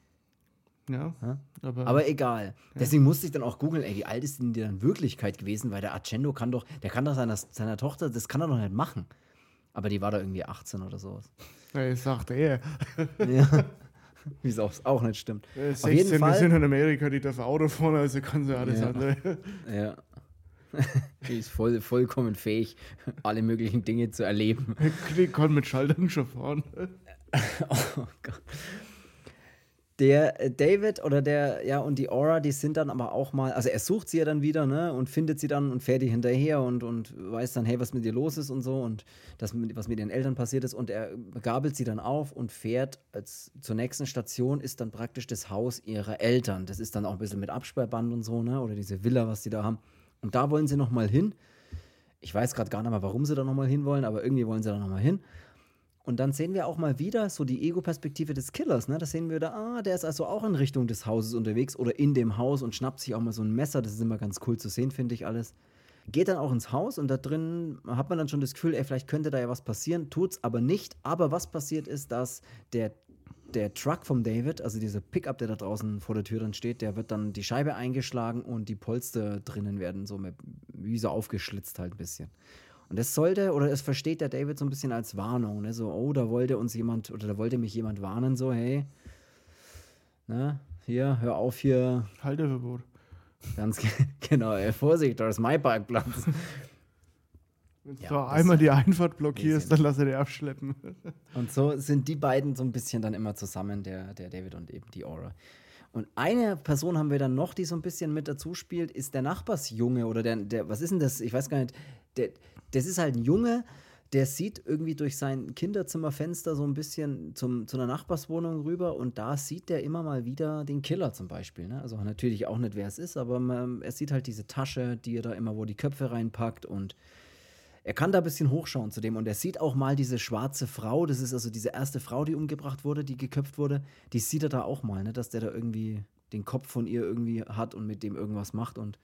Ja. Aber, aber, egal. Ja. Deswegen musste ich dann auch googeln, ey, wie alt ist denn die in Wirklichkeit gewesen? Weil der Accendo kann doch, der kann doch seiner, seiner Tochter, das kann er doch nicht machen. Aber die war da irgendwie 18 oder sowas. Ich sagte er. ja. Wie es auch, auch nicht stimmt. Ja, 16, Auf jeden Fall, wir sind in Amerika, die darf Auto fahren, also kann sie alles ja. andere. Ja. Die ist voll, vollkommen fähig, alle möglichen Dinge zu erleben. Die kann mit Schaltern schon fahren. oh Gott. Der äh, David oder der, ja, und die Aura, die sind dann aber auch mal, also er sucht sie ja dann wieder, ne, und findet sie dann und fährt die hinterher und, und weiß dann, hey, was mit ihr los ist und so und das, was mit ihren Eltern passiert ist und er gabelt sie dann auf und fährt als, zur nächsten Station ist dann praktisch das Haus ihrer Eltern. Das ist dann auch ein bisschen mit Absperrband und so, ne, oder diese Villa, was sie da haben. Und da wollen sie nochmal hin. Ich weiß gerade gar nicht mal, warum sie da nochmal hin wollen, aber irgendwie wollen sie da nochmal hin. Und dann sehen wir auch mal wieder so die Ego-Perspektive des Killers. Ne? Da sehen wir da, ah, der ist also auch in Richtung des Hauses unterwegs oder in dem Haus und schnappt sich auch mal so ein Messer. Das ist immer ganz cool zu sehen, finde ich alles. Geht dann auch ins Haus und da drin hat man dann schon das Gefühl, ey, vielleicht könnte da ja was passieren, tut's aber nicht. Aber was passiert ist, dass der, der Truck vom David, also dieser Pickup, der da draußen vor der Tür dann steht, der wird dann die Scheibe eingeschlagen und die Polster drinnen werden so mit, wie so aufgeschlitzt halt ein bisschen. Und das sollte, oder es versteht der David so ein bisschen als Warnung, ne? So, oh, da wollte uns jemand, oder da wollte mich jemand warnen, so, hey, ne, hier, hör auf hier. Halteverbot. Ganz genau, ey, Vorsicht, da ist mein Parkplatz. Wenn du ja, einmal die Einfahrt blockierst, dann lass er dir abschleppen. Und so sind die beiden so ein bisschen dann immer zusammen, der, der David und eben die Aura. Und eine Person haben wir dann noch, die so ein bisschen mit dazu spielt, ist der Nachbarsjunge oder der, der was ist denn das? Ich weiß gar nicht. Der, das ist halt ein Junge, der sieht irgendwie durch sein Kinderzimmerfenster so ein bisschen zum, zu einer Nachbarswohnung rüber und da sieht der immer mal wieder den Killer zum Beispiel. Ne? Also natürlich auch nicht, wer es ist, aber man, er sieht halt diese Tasche, die er da immer, wo die Köpfe reinpackt und er kann da ein bisschen hochschauen zu dem und er sieht auch mal diese schwarze Frau, das ist also diese erste Frau, die umgebracht wurde, die geköpft wurde, die sieht er da auch mal, ne? dass der da irgendwie den Kopf von ihr irgendwie hat und mit dem irgendwas macht und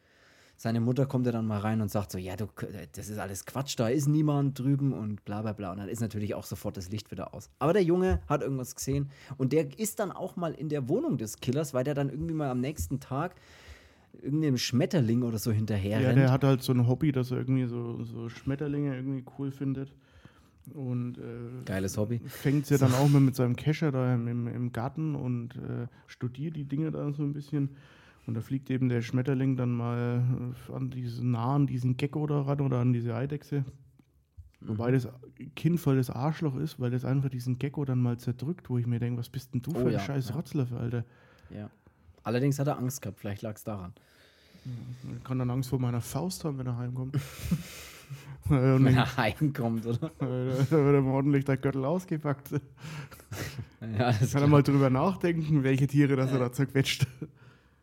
seine Mutter kommt ja dann mal rein und sagt so, ja, du, das ist alles Quatsch, da ist niemand drüben und bla bla bla. Und dann ist natürlich auch sofort das Licht wieder aus. Aber der Junge hat irgendwas gesehen und der ist dann auch mal in der Wohnung des Killers, weil der dann irgendwie mal am nächsten Tag irgendeinem Schmetterling oder so hinterher Ja, rennt. der hat halt so ein Hobby, dass er irgendwie so, so Schmetterlinge irgendwie cool findet. Und äh, geiles Hobby. Fängt sie so. dann auch mal mit seinem Kescher da im, im Garten und äh, studiert die Dinge da so ein bisschen. Und da fliegt eben der Schmetterling dann mal äh, an diesen nah an diesen Gecko da ran oder an diese Eidechse. Mhm. Wobei das Kind voll das Arschloch ist, weil das einfach diesen Gecko dann mal zerdrückt, wo ich mir denke, was bist denn du oh, für ja, ein scheiß ja. Rotzlöffel, Alter. Ja. Allerdings hat er Angst gehabt, vielleicht lag es daran. Er kann dann Angst vor meiner Faust haben, wenn er heimkommt. wenn er heimkommt, oder? Da wird er mal ordentlich der Gürtel ausgepackt. ja, kann er mal drüber nachdenken, welche Tiere das er da zerquetscht.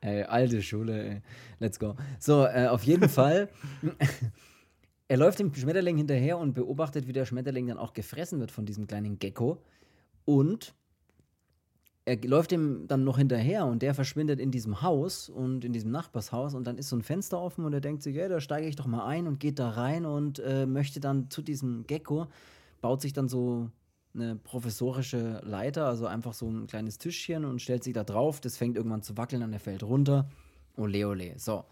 Hey, alte Schule, ey. Let's go. So, äh, auf jeden Fall. er läuft dem Schmetterling hinterher und beobachtet, wie der Schmetterling dann auch gefressen wird von diesem kleinen Gecko. Und er läuft ihm dann noch hinterher und der verschwindet in diesem Haus und in diesem Nachbarshaus und dann ist so ein Fenster offen und er denkt sich, ja, da steige ich doch mal ein und geht da rein und äh, möchte dann zu diesem Gecko, baut sich dann so eine professorische Leiter, also einfach so ein kleines Tischchen und stellt sich da drauf. Das fängt irgendwann zu wackeln und er fällt runter. Ole, ole. So.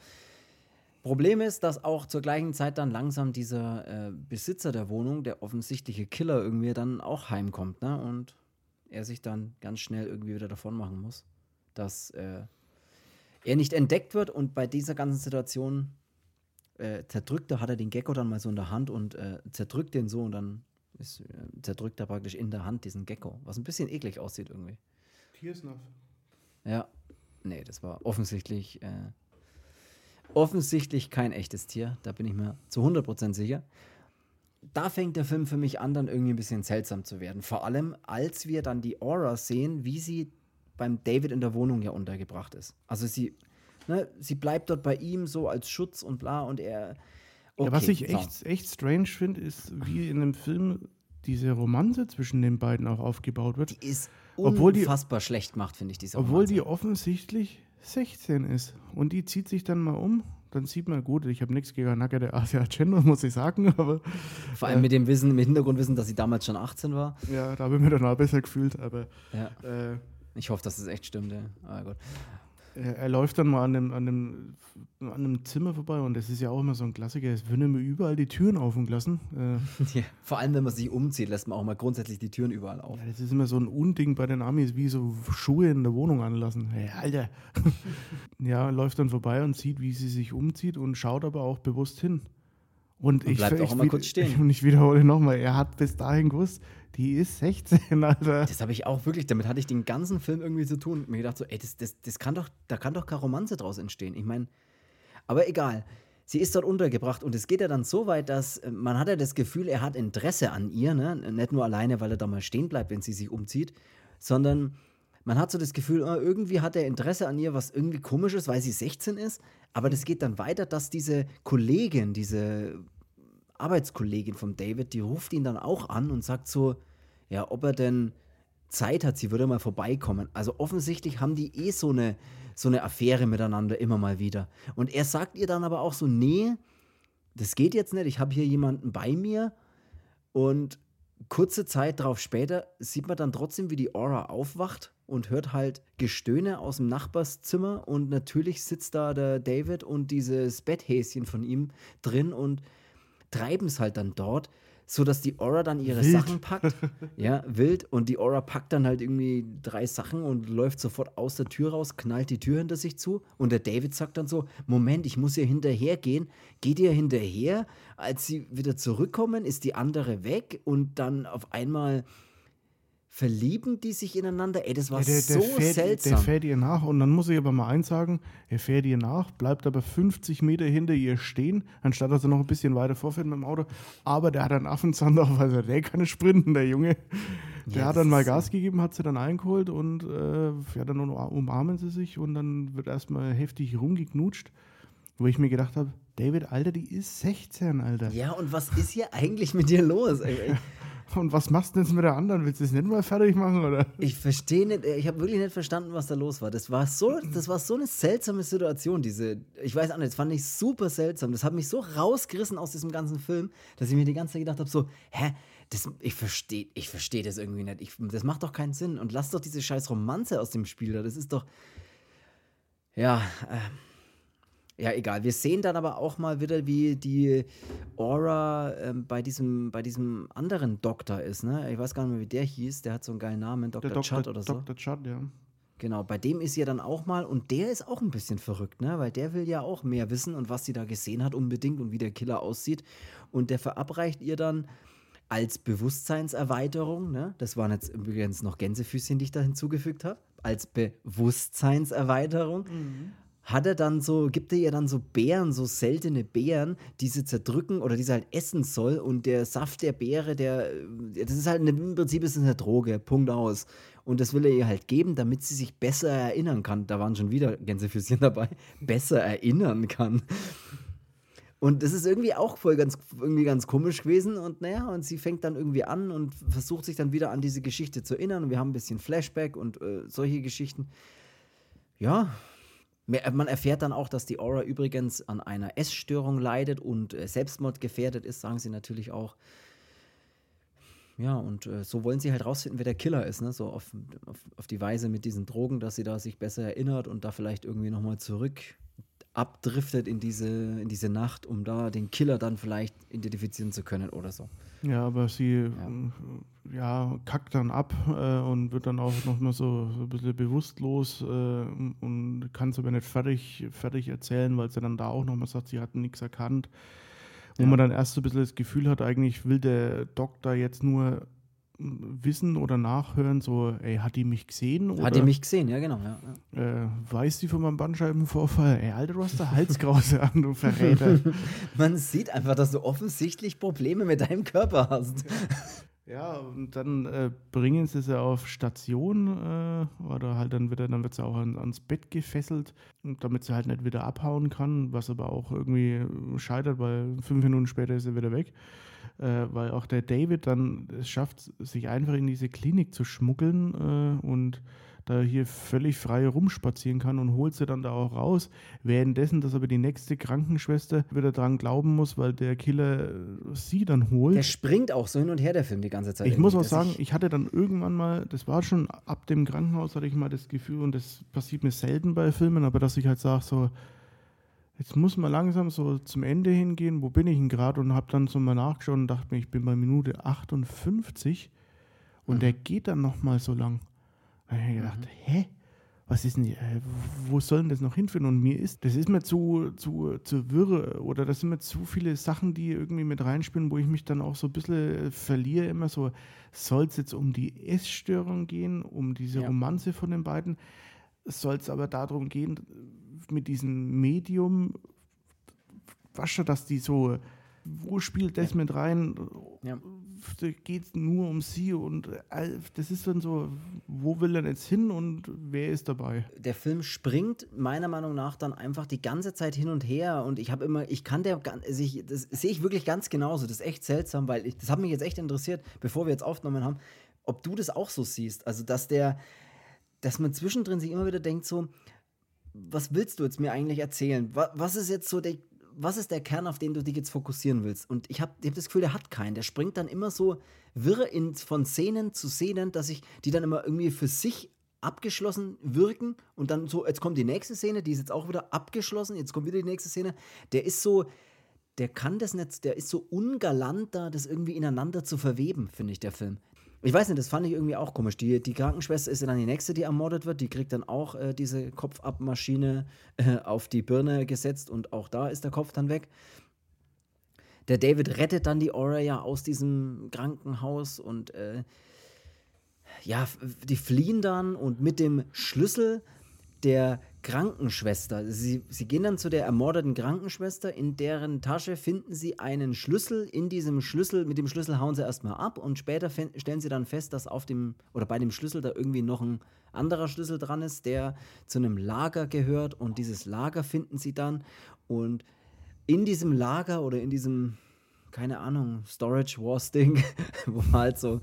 Problem ist, dass auch zur gleichen Zeit dann langsam dieser äh, Besitzer der Wohnung, der offensichtliche Killer, irgendwie dann auch heimkommt, ne? Und er sich dann ganz schnell irgendwie wieder davon machen muss, dass äh, er nicht entdeckt wird und bei dieser ganzen Situation äh, zerdrückt er, hat er den Gecko dann mal so in der Hand und äh, zerdrückt den so und dann ist, äh, zerdrückt er praktisch in der Hand diesen Gecko, was ein bisschen eklig aussieht irgendwie. Tiersnuff. Ja, nee, das war offensichtlich, äh, offensichtlich kein echtes Tier, da bin ich mir zu 100% sicher. Da fängt der Film für mich an, dann irgendwie ein bisschen seltsam zu werden. Vor allem, als wir dann die Aura sehen, wie sie beim David in der Wohnung ja untergebracht ist. Also sie, ne, sie bleibt dort bei ihm so als Schutz und bla und er. Okay, ja, was ich echt, echt strange finde, ist, wie in dem Film diese Romanze zwischen den beiden auch aufgebaut wird. Die ist unfassbar die, schlecht gemacht, finde ich, diese Obwohl Romanze. die offensichtlich 16 ist. Und die zieht sich dann mal um. Dann sieht man, gut, ich habe nichts gegen nackerte Asia Gender, muss ich sagen. Aber, Vor allem äh, mit dem Wissen, mit Hintergrundwissen, dass sie damals schon 18 war. Ja, da habe ich mir dann auch besser gefühlt. Aber ja. äh, ich hoffe, dass es das echt stimmt. Ja. Aber gut. Er, er, läuft dann mal an einem, an, einem, an einem Zimmer vorbei und das ist ja auch immer so ein Klassiker. Es würden immer überall die Türen offen gelassen. Äh, ja, vor allem, wenn man sich umzieht, lässt man auch mal grundsätzlich die Türen überall auf. Ja, das ist immer so ein Unding bei den Amis, wie so Schuhe in der Wohnung anlassen. Hey, Alter. ja, läuft dann vorbei und sieht, wie sie sich umzieht und schaut aber auch bewusst hin. Und, und ich, bleibt ich, auch immer kurz stehen. Und ich wiederhole nochmal, er hat bis dahin gewusst, die ist 16, Alter. Das habe ich auch wirklich, damit hatte ich den ganzen Film irgendwie zu tun. Mir gedacht so, ey, das, das, das kann doch, da kann doch keine Romanze draus entstehen. Ich meine, aber egal. Sie ist dort untergebracht und es geht ja dann so weit, dass äh, man hat ja das Gefühl, er hat Interesse an ihr, ne? Nicht nur alleine, weil er da mal stehen bleibt, wenn sie sich umzieht, sondern man hat so das Gefühl, oh, irgendwie hat er Interesse an ihr, was irgendwie komisch ist, weil sie 16 ist. Aber das geht dann weiter, dass diese Kollegin, diese Arbeitskollegin von David, die ruft ihn dann auch an und sagt so, ja, ob er denn Zeit hat, sie würde mal vorbeikommen. Also offensichtlich haben die eh so eine, so eine Affäre miteinander immer mal wieder. Und er sagt ihr dann aber auch so, nee, das geht jetzt nicht, ich habe hier jemanden bei mir. Und kurze Zeit darauf später sieht man dann trotzdem, wie die Aura aufwacht und hört halt Gestöhne aus dem Nachbarszimmer. Und natürlich sitzt da der David und dieses Betthäschen von ihm drin und treiben es halt dann dort, so dass die Aura dann ihre wild. Sachen packt. ja, wild. Und die Aura packt dann halt irgendwie drei Sachen und läuft sofort aus der Tür raus, knallt die Tür hinter sich zu. Und der David sagt dann so: Moment, ich muss ihr hinterhergehen. Geht ihr hinterher? Als sie wieder zurückkommen, ist die andere weg und dann auf einmal verlieben die sich ineinander. Ey, das war ja, der, so der fährt, seltsam. Der fährt ihr nach und dann muss ich aber mal eins sagen, er fährt ihr nach, bleibt aber 50 Meter hinter ihr stehen, anstatt dass er noch ein bisschen weiter vorfährt mit dem Auto. Aber der hat einen Affenzahn drauf, also der kann nicht sprinten, der Junge. Der yes. hat dann mal Gas gegeben, hat sie dann eingeholt und äh, ja, dann umarmen sie sich und dann wird erstmal heftig rumgeknutscht, wo ich mir gedacht habe, David, Alter, die ist 16, Alter. Ja, und was ist hier eigentlich mit dir los? Und was machst du jetzt mit der anderen? Willst du es nicht mal fertig machen? Oder? Ich verstehe nicht, ich habe wirklich nicht verstanden, was da los war. Das war, so, das war so eine seltsame Situation, diese. Ich weiß auch nicht, das fand ich super seltsam. Das hat mich so rausgerissen aus diesem ganzen Film, dass ich mir die ganze Zeit gedacht habe: so, hä? Das, ich verstehe ich versteh das irgendwie nicht. Ich, das macht doch keinen Sinn. Und lass doch diese scheiß Romanze aus dem Spiel da. Das ist doch. Ja, äh, ja, egal. Wir sehen dann aber auch mal wieder, wie die Aura ähm, bei, diesem, bei diesem anderen Doktor ist. Ne? Ich weiß gar nicht mehr, wie der hieß. Der hat so einen geilen Namen, Dr. Der Chud oder so. Dr. Chud, ja. Genau, bei dem ist sie ja dann auch mal, und der ist auch ein bisschen verrückt, ne? Weil der will ja auch mehr wissen und was sie da gesehen hat unbedingt und wie der Killer aussieht. Und der verabreicht ihr dann als Bewusstseinserweiterung, ne? Das waren jetzt übrigens noch Gänsefüßchen, die ich da hinzugefügt habe. Als Bewusstseinserweiterung. Mhm hat er dann so, gibt er ihr dann so Beeren, so seltene Beeren, die sie zerdrücken oder die sie halt essen soll. Und der Saft der Beere, der, das ist halt im Prinzip ist es eine Droge, Punkt aus. Und das will er ihr halt geben, damit sie sich besser erinnern kann. Da waren schon wieder Gänsefüßchen dabei. Besser erinnern kann. Und das ist irgendwie auch voll ganz, irgendwie ganz komisch gewesen. Und naja, und sie fängt dann irgendwie an und versucht sich dann wieder an diese Geschichte zu erinnern. Und wir haben ein bisschen Flashback und äh, solche Geschichten. Ja, man erfährt dann auch, dass die Aura übrigens an einer Essstörung leidet und äh, selbstmordgefährdet ist, sagen sie natürlich auch. Ja, und äh, so wollen sie halt rausfinden, wer der Killer ist, ne? So auf, auf, auf, die Weise mit diesen Drogen, dass sie da sich besser erinnert und da vielleicht irgendwie nochmal zurück abdriftet in diese, in diese Nacht, um da den Killer dann vielleicht identifizieren zu können oder so. Ja, aber sie ja. Äh, ja kackt dann ab äh, und wird dann auch nochmal so, so ein bisschen bewusstlos äh, und kann es aber nicht fertig, fertig erzählen, weil sie dann da auch nochmal sagt, sie hat nichts erkannt. Wo ja. man dann erst so ein bisschen das Gefühl hat, eigentlich will der Doktor jetzt nur wissen oder nachhören, so, ey, hat die mich gesehen? Oder, hat die mich gesehen, ja, genau. Ja, ja. Äh, weiß die von meinem Bandscheibenvorfall? Ey, Alter, du hast da Halskrause an, du Verräter. Man sieht einfach, dass du offensichtlich Probleme mit deinem Körper hast. Ja, und dann äh, bringen sie sie auf Station äh, oder halt dann wird, er, dann wird sie auch an, ans Bett gefesselt, damit sie halt nicht wieder abhauen kann, was aber auch irgendwie scheitert, weil fünf Minuten später ist sie wieder weg äh, weil auch der David dann es schafft, sich einfach in diese Klinik zu schmuggeln äh, und da hier völlig frei rumspazieren kann und holt sie dann da auch raus. Währenddessen, dass aber die nächste Krankenschwester wieder dran glauben muss, weil der Killer äh, sie dann holt. Der springt auch so hin und her, der Film, die ganze Zeit. Ich muss auch sagen, ich, ich hatte dann irgendwann mal, das war schon ab dem Krankenhaus, hatte ich mal das Gefühl, und das passiert mir selten bei Filmen, aber dass ich halt sage, so, jetzt muss man langsam so zum Ende hingehen, wo bin ich denn gerade? Und habe dann so mal nachgeschaut und dachte mir, ich bin bei Minute 58 und mhm. der geht dann nochmal so lang. Da habe ich gedacht, mhm. hä? Was ist denn, äh, wo soll denn das noch hinführen? Und mir ist, das ist mir zu, zu, zu wirre oder das sind mir zu viele Sachen, die irgendwie mit reinspielen, wo ich mich dann auch so ein bisschen verliere. Immer so, soll es jetzt um die Essstörung gehen, um diese ja. Romanze von den beiden? Soll es aber darum gehen, mit diesem Medium, wasche, dass die so, wo spielt das ja. mit rein? Ja. Geht es nur um sie und das ist dann so, wo will er jetzt hin und wer ist dabei? Der Film springt meiner Meinung nach dann einfach die ganze Zeit hin und her und ich habe immer, ich kann der, also ich, das sehe ich wirklich ganz genauso. Das ist echt seltsam, weil ich, das hat mich jetzt echt interessiert, bevor wir jetzt aufgenommen haben, ob du das auch so siehst. Also, dass der, dass man zwischendrin sich immer wieder denkt, so, was willst du jetzt mir eigentlich erzählen? Was, ist jetzt so der, was ist der Kern, auf den du dich jetzt fokussieren willst? Und ich habe hab das Gefühl, der hat keinen. Der springt dann immer so wirr in, von Szenen zu Szenen, dass ich die dann immer irgendwie für sich abgeschlossen wirken und dann so, jetzt kommt die nächste Szene, die ist jetzt auch wieder abgeschlossen, jetzt kommt wieder die nächste Szene. Der ist so, der kann das nicht, der ist so ungalant da, das irgendwie ineinander zu verweben, finde ich, der Film. Ich weiß nicht, das fand ich irgendwie auch komisch. Die, die Krankenschwester ist ja dann die nächste, die ermordet wird. Die kriegt dann auch äh, diese Kopfabmaschine äh, auf die Birne gesetzt und auch da ist der Kopf dann weg. Der David rettet dann die Aura ja aus diesem Krankenhaus und äh, ja, die fliehen dann und mit dem Schlüssel der Krankenschwester. Sie, sie gehen dann zu der ermordeten Krankenschwester, in deren Tasche finden sie einen Schlüssel. In diesem Schlüssel, mit dem Schlüssel hauen sie erstmal ab und später stellen sie dann fest, dass auf dem oder bei dem Schlüssel da irgendwie noch ein anderer Schlüssel dran ist, der zu einem Lager gehört und dieses Lager finden sie dann und in diesem Lager oder in diesem keine Ahnung, Storage Wars Ding, wo man halt so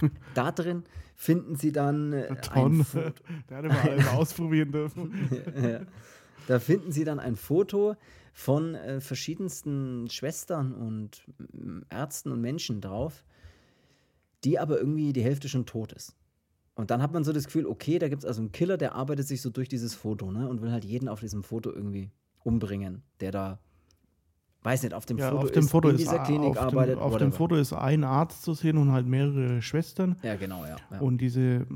da drin finden sie dann äh, ein Foto. Der hatte mal alle ausprobieren dürfen. ja. Da finden sie dann ein Foto von äh, verschiedensten Schwestern und äh, Ärzten und Menschen drauf, die aber irgendwie die Hälfte schon tot ist. Und dann hat man so das Gefühl, okay, da gibt es also einen Killer, der arbeitet sich so durch dieses Foto ne, und will halt jeden auf diesem Foto irgendwie umbringen, der da weiß nicht, auf dem ja, Foto auf dem ist, Foto in dieser ist, Klinik auf arbeitet. Dem, auf dem Foto ist ein Arzt zu sehen und halt mehrere Schwestern. Ja, genau, ja. ja. Und diese,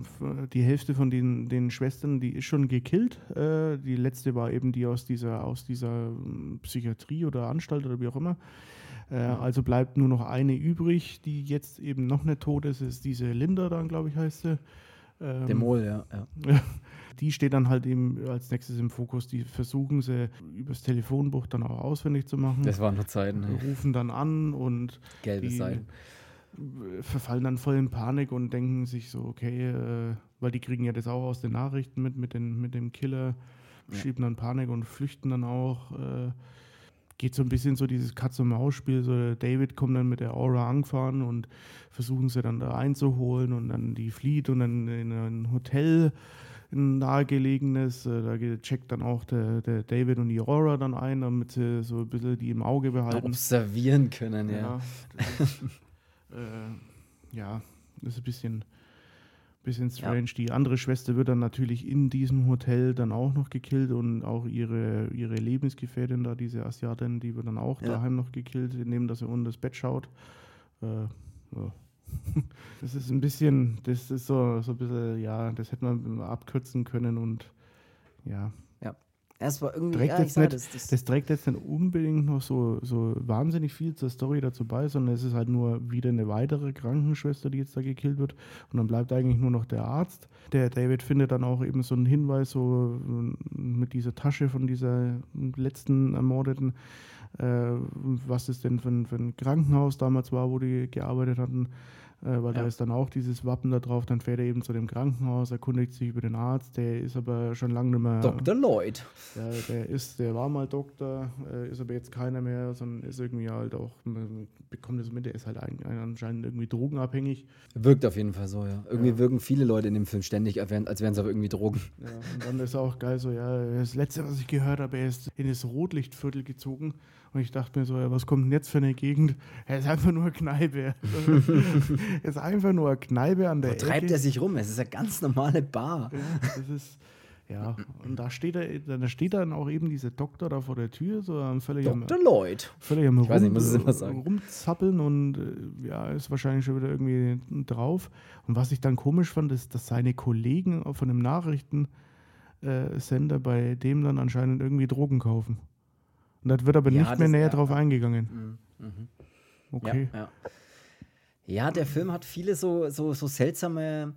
die Hälfte von den, den Schwestern, die ist schon gekillt. Äh, die letzte war eben die aus dieser, aus dieser hm, Psychiatrie oder Anstalt oder wie auch immer. Äh, ja. Also bleibt nur noch eine übrig, die jetzt eben noch nicht tot ist, ist diese Linda dann, glaube ich, heißt sie. Ähm, Demol, ja, ja. Die steht dann halt eben als nächstes im Fokus. Die versuchen sie übers Telefonbuch dann auch auswendig zu machen. Das waren nur Zeiten. Ne? Rufen dann an und Gelbe Seiten. verfallen dann voll in Panik und denken sich so, okay, äh, weil die kriegen ja das auch aus den Nachrichten mit, mit, den, mit dem Killer, Ja. schieben dann Panik und flüchten dann auch. Äh, geht so ein bisschen so dieses Katz-und-Maus-Spiel. So David kommt dann mit der Aura angefahren und versuchen sie dann da einzuholen und dann die flieht und dann in ein Hotel ein nahegelegenes. Äh, da checkt dann auch der, der David und die Aura dann ein, damit sie so ein bisschen die im Auge behalten. Observieren können, ja. Ja, das ist, äh, ja, das ist ein bisschen, bisschen strange. Die andere Schwester wird dann natürlich in diesem Hotel dann auch noch gekillt und auch ihre, ihre Lebensgefährtin da, diese Asiatin, die wird dann auch Ja. daheim noch gekillt, indem dass sie unter das Bett schaut. Äh, ja. Das ist ein bisschen, das ist so, so ein bisschen, ja, das hätte man abkürzen können und ja, Es war irgendwie, Trägt ja, jetzt nicht- das, das, das trägt jetzt nicht unbedingt noch so, so wahnsinnig viel zur Story dazu bei, sondern es ist halt nur wieder eine weitere Krankenschwester, die jetzt da gekillt wird. Und dann bleibt eigentlich nur noch der Arzt. Der David findet dann auch eben so einen Hinweis, so mit dieser Tasche von dieser letzten Ermordeten, was es denn für ein, für ein Krankenhaus damals war, wo die gearbeitet hatten. Äh, weil da Ja. ist dann auch dieses Wappen da drauf. Dann fährt er eben zu dem Krankenhaus, erkundigt sich über den Arzt. Der ist aber schon lange nicht mehr. Dr. Lloyd. Ja, der ist, der war mal Doktor, äh, ist aber jetzt keiner mehr, sondern ist irgendwie halt auch, man bekommt das mit, der ist halt ein, ein, anscheinend irgendwie drogenabhängig. Wirkt auf jeden Fall so, ja. Irgendwie Ja. wirken viele Leute in dem Film ständig, als wären als wären sie aber irgendwie Drogen. Ja, und dann ist auch geil so, ja, das letzte, was ich gehört habe, er ist in das Rotlichtviertel gezogen und ich dachte mir so, ja, was kommt denn jetzt für eine Gegend? Er ist einfach nur eine Kneipe. er ist einfach nur eine Kneipe an der Wo treibt Ecke. er sich rum? Es ist eine ganz normale Bar. Ja, das ist, ja, und da steht, er, da steht dann auch eben dieser Doktor da vor der Tür, so am völlig am, Dr. Lloyd. völlig am Ich weiß nicht, muss es immer sagen. rumzappeln und äh, ja, ist wahrscheinlich schon wieder irgendwie drauf. Und was ich dann komisch fand, ist, dass seine Kollegen von dem Nachrichtensender bei dem dann anscheinend irgendwie Drogen kaufen. Und das wird aber Ja, nicht mehr näher ja. drauf eingegangen. Mhm. Mhm. Okay. Ja, ja. ja, der Film hat viele so, so, so seltsame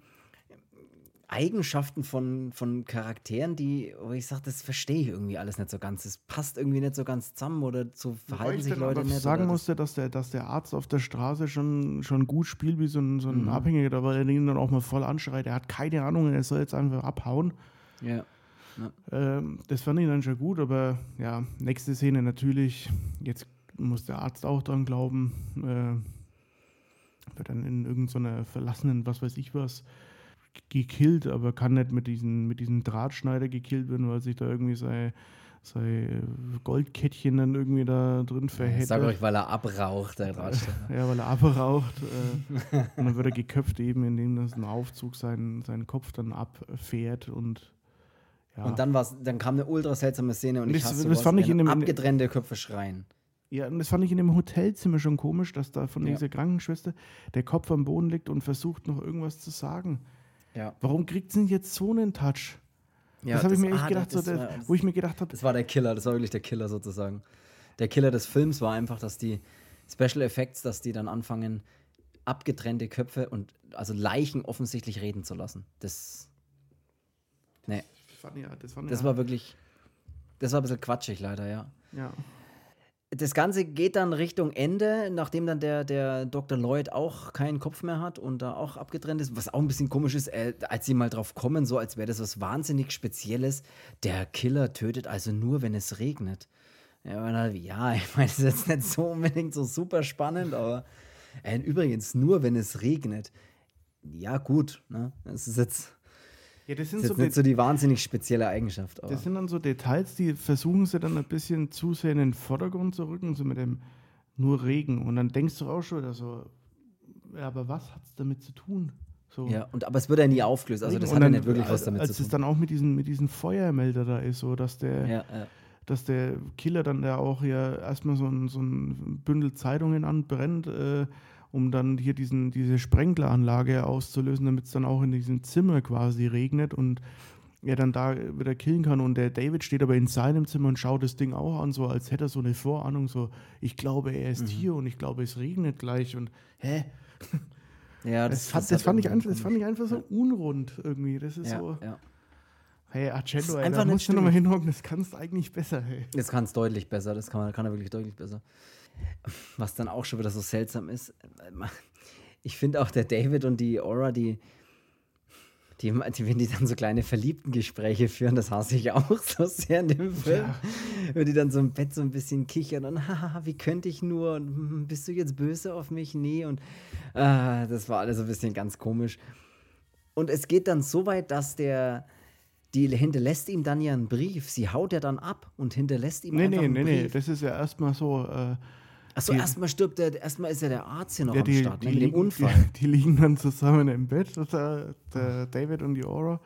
Eigenschaften von, von Charakteren, die, wo ich sage, das verstehe ich irgendwie alles nicht so ganz. Das passt irgendwie nicht so ganz zusammen oder so verhalten ich sich Leute aber nicht. sagen oder musste, dass der, dass der Arzt auf der Straße schon, schon gut spielt wie so ein, so ein Mhm. Abhängiger, weil er ihn dann auch mal voll anschreit. Er hat keine Ahnung, er soll jetzt einfach abhauen. das, ja. Ähm, das fand ich dann schon gut, aber ja, nächste Szene natürlich, jetzt muss der Arzt auch dran glauben, äh, wird dann in irgendeiner verlassenen, was weiß ich was, gekillt, aber kann nicht mit diesem mit diesem Drahtschneider gekillt werden, weil sich da irgendwie sein, sein Goldkettchen dann irgendwie da drin Ich verhält. sag euch, weil er abraucht, der Drahtsteller. Ja, weil er abraucht. Äh, und dann wird er geköpft, eben indem das ein Aufzug seinen, seinen Kopf dann abfährt und ja. Und dann, war's, dann kam eine ultra seltsame Szene und Das- ich hasse das sowas, fand ich in dem- abgetrennte Köpfe schreien. Ja, und das fand ich in dem Hotelzimmer schon komisch, dass da von Ja. dieser Krankenschwester der Kopf am Boden liegt und versucht noch irgendwas zu sagen. Ja. Warum kriegt sie denn jetzt so einen Touch? ja das habe ich mir echt ah, gedacht, so, das- wo ich mir gedacht habe, Das war der Killer, das war wirklich der Killer sozusagen. Der Killer des Films war einfach, dass die Special Effects, dass die dann anfangen, abgetrennte Köpfe und also Leichen offensichtlich reden zu lassen. Das, nee, fand ja, das, fand das ja, war wirklich, das war ein bisschen quatschig leider, ja. ja. Das Ganze geht dann Richtung Ende, nachdem dann der, der Dr. Lloyd auch keinen Kopf mehr hat und da auch abgetrennt ist. Was auch ein bisschen komisch ist, äh, als sie mal drauf kommen, so als wäre das was wahnsinnig Spezielles. Der Killer tötet also nur, wenn es regnet. Ja, ja ich meine, das ist jetzt nicht so unbedingt so super spannend, aber äh, übrigens nur, wenn es regnet. Ja, gut, ne? Das ist jetzt, ja, das das sind ist so, nicht so die wahnsinnig spezielle Eigenschaft. Das sind dann so Details, die versuchen sie dann ein bisschen zu sehr in den Vordergrund zu rücken, so mit dem nur Regen. Und dann denkst du auch schon wieder so, ja, aber was hat es damit zu tun? So. ja, und, aber es wird ja nie aufgelöst, also das Und hat ja dann, nicht wirklich was als, damit als zu tun. es dann auch mit diesem mit diesen Feuermelder da ist, so dass der ja, ja. dass der Killer dann da auch ja erstmal so ein, so ein Bündel Zeitungen anbrennt, äh, um dann hier diesen, diese Sprenkleranlage auszulösen, damit es dann auch in diesem Zimmer quasi regnet und er dann da wieder killen kann. Und der David steht aber in seinem Zimmer und schaut das Ding auch an, so als hätte er so eine Vorahnung, so ich glaube, er ist hier und ich glaube, es regnet gleich und hä? Ja, Das, das, fand, das das, fand ich einfach, das fand ich einfach so unrund irgendwie. Das ist ja, so, ja. hey, ist ey, da musst du nochmal hinhocken, das kannst du eigentlich besser, hey. Das kann es deutlich besser, das kann, man, kann er wirklich deutlich besser. Was dann auch schon wieder so seltsam ist, ich finde auch der David und die Aura, die, die, die, wenn die dann so kleine Verliebtengespräche führen, das hasse ich auch so sehr in dem Film. Wenn die dann so im Bett so ein bisschen kichern und haha, wie könnte ich nur und hm, bist du jetzt böse auf mich? Nee und ah, das war alles so ein bisschen ganz komisch. Und es geht dann so weit, dass der, die hinterlässt ihm dann ja einen Brief. Sie haut er dann ab und hinterlässt ihm Nee, einfach nee, einen nee, nee, Brief. das ist ja erstmal so, äh, Achso, die- erstmal stirbt der, erstmal ist ja der Arzt hier noch ja, am die, Start, die, dem liegen, Unfall. Die, die liegen dann zusammen im Bett, der, der David und die Aura.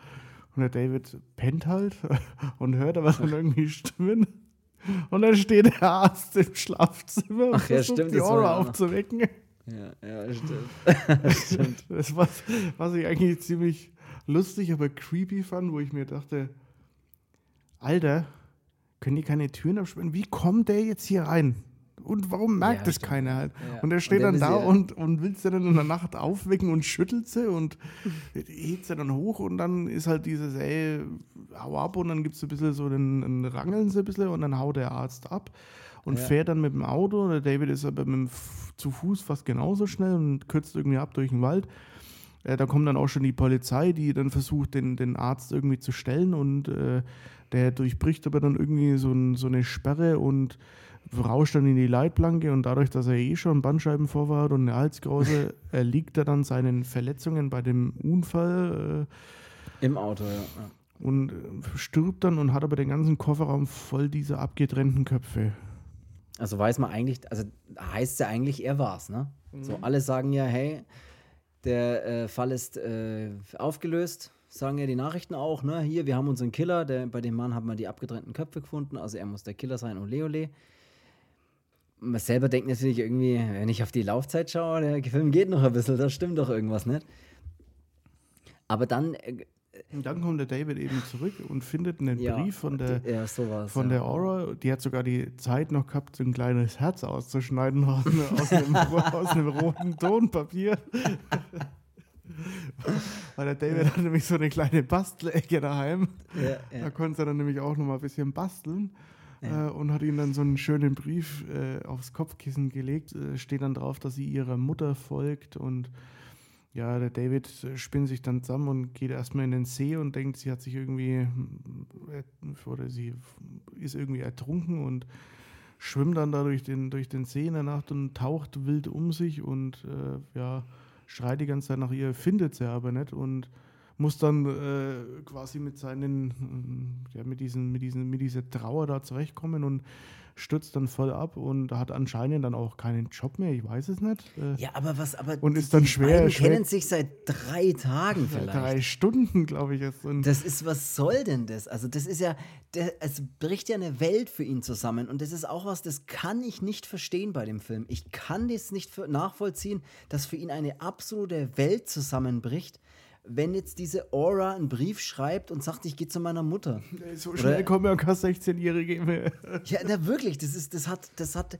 Und der David pennt halt und hört aber dann irgendwie Stimmen. Und dann steht der Arzt im Schlafzimmer und Ach ja, versucht stimmt, die war Aura aufzuwecken. Ja, ja, stimmt. stimmt. Das was, was ich eigentlich ziemlich lustig, aber creepy fand, wo ich mir dachte, Alter, können die keine Türen absperren? Wie kommt der jetzt hier rein? Und warum merkt Ja, das stimmt. keiner halt? Ja. Und er steht Und dann dann da und, und will sie dann in der Nacht aufwecken und schüttelt sie und hebt sie dann hoch und dann ist halt dieses, ey, hau ab und dann gibt es ein bisschen so, dann, dann rangeln sie ein bisschen und dann haut der Arzt ab und Ja. fährt dann mit dem Auto. Der David ist aber mit dem F zu Fuß fast genauso schnell und kürzt irgendwie ab durch den Wald. Äh, da kommt dann auch schon die Polizei, die dann versucht, den, den Arzt irgendwie zu stellen und äh, der durchbricht aber dann irgendwie so, ein, so eine Sperre und rauscht dann in die Leitplanke und dadurch, dass er eh schon Bandscheibenvorfall hat und eine Halskrause, erliegt er dann seinen Verletzungen bei dem Unfall Im Auto, ja. äh, und äh, stirbt dann und hat aber den ganzen Kofferraum voll dieser abgetrennten Köpfe. Also weiß man eigentlich, also heißt ja eigentlich, er war's, ne? So, alle sagen ja, hey, der äh, Fall ist äh, aufgelöst, sagen ja die Nachrichten auch, ne? Hier, wir haben unseren Killer, der, bei dem Mann haben wir die abgetrennten Köpfe gefunden, also er muss der Killer sein und Leole. Man selber denkt natürlich irgendwie, wenn ich auf die Laufzeit schaue, der Film geht noch ein bisschen, da stimmt doch irgendwas nicht. Aber dann, äh, Und dann kommt der David eben zurück und findet einen ja, Brief von der, ja, sowas, von ja. der Aura. Die hat sogar die Zeit noch gehabt, so ein kleines Herz auszuschneiden aus, einem- aus, einem, aus einem roten Tonpapier. Weil der David hat nämlich so eine kleine Bastelecke daheim. Ja, Da ja. konnte er dann nämlich auch noch mal ein bisschen basteln. Ja. Äh, und hat ihm dann so einen schönen Brief äh, aufs Kopfkissen gelegt. Äh, steht dann drauf, dass sie ihrer Mutter folgt. Und ja, der David äh, spinnt sich dann zusammen und geht erstmal in den See und denkt, sie hat sich irgendwie, äh, oder sie ist irgendwie ertrunken und schwimmt dann da durch den, durch den See in der Nacht und taucht wild um sich und äh, ja, schreit die ganze Zeit nach ihr, findet sie aber nicht und muss dann äh, quasi mit seinen, ähm, ja, mit diesen, mit diesen, mit dieser Trauer da zurechtkommen und stürzt dann voll ab und hat anscheinend dann auch keinen Job mehr, ich weiß es nicht. Äh, Ja, aber was, aber Und die- ist dann die schwer- beiden schwer- kennen sich seit drei Tagen seit vielleicht. drei Stunden, glaube ich, jetzt. Und Das ist, was soll denn das? Also, das ist ja, der, es bricht ja eine Welt für ihn zusammen. Und das ist auch was, das kann ich nicht verstehen bei dem Film. Ich kann das nicht für, nachvollziehen, dass für ihn eine absolute Welt zusammenbricht, wenn jetzt diese Aura einen Brief schreibt und sagt, ich gehe zu meiner Mutter. so schnell kommen ja kein 16-Jährige mehr. Ja, na wirklich, das ist, das hat, das hat,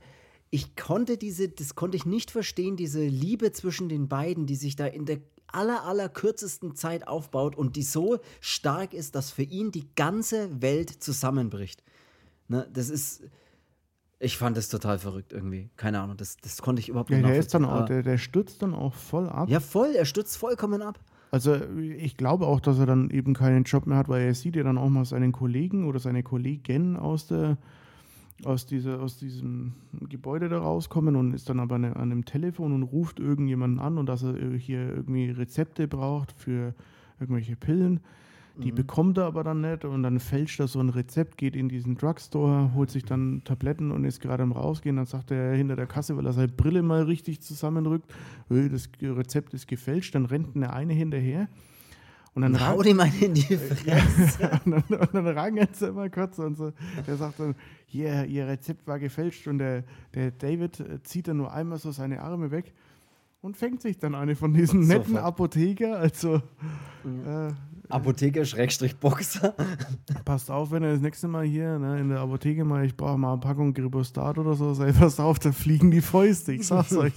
ich konnte diese, das konnte ich nicht verstehen, diese Liebe zwischen den beiden, die sich da in der aller, aller kürzesten Zeit aufbaut und die so stark ist, dass für ihn die ganze Welt zusammenbricht. Ne, das ist, ich fand das total verrückt irgendwie. Keine Ahnung, das, das konnte ich überhaupt Ja, nicht der ist dann auch, der, der stürzt dann auch voll ab. Ja, voll, er stürzt vollkommen ab. Also ich glaube auch, dass er dann eben keinen Job mehr hat, weil er sieht ja dann auch mal seinen Kollegen oder seine Kollegin aus der aus, dieser, aus diesem Gebäude da rauskommen und ist dann aber an einem Telefon und ruft irgendjemanden an und dass er äh, hier irgendwie Rezepte braucht für irgendwelche Pillen. Die bekommt er aber dann nicht und dann fälscht er so ein Rezept, geht in diesen Drugstore, holt sich dann Tabletten und ist gerade am Rausgehen. Dann sagt er hinter der Kasse, weil er seine Brille mal richtig zusammenrückt, "Äh, das Rezept ist gefälscht. Dann rennt eine eine hinterher und dann, hau dem einen in die Fresse. und dann, und dann rangelt sie immer kurz und so. Der sagt dann, yeah, ihr Rezept war gefälscht und der, der David äh, zieht dann nur einmal so seine Arme weg und fängt sich dann eine von diesen netten. Apotheker. Also äh, Apotheker-Boxer. Passt auf, wenn ihr das nächste Mal hier ne, in der Apotheke mal, ich brauche mal eine Packung Gribostat oder so, sei passt auf, da fliegen die Fäuste, ich sag's euch.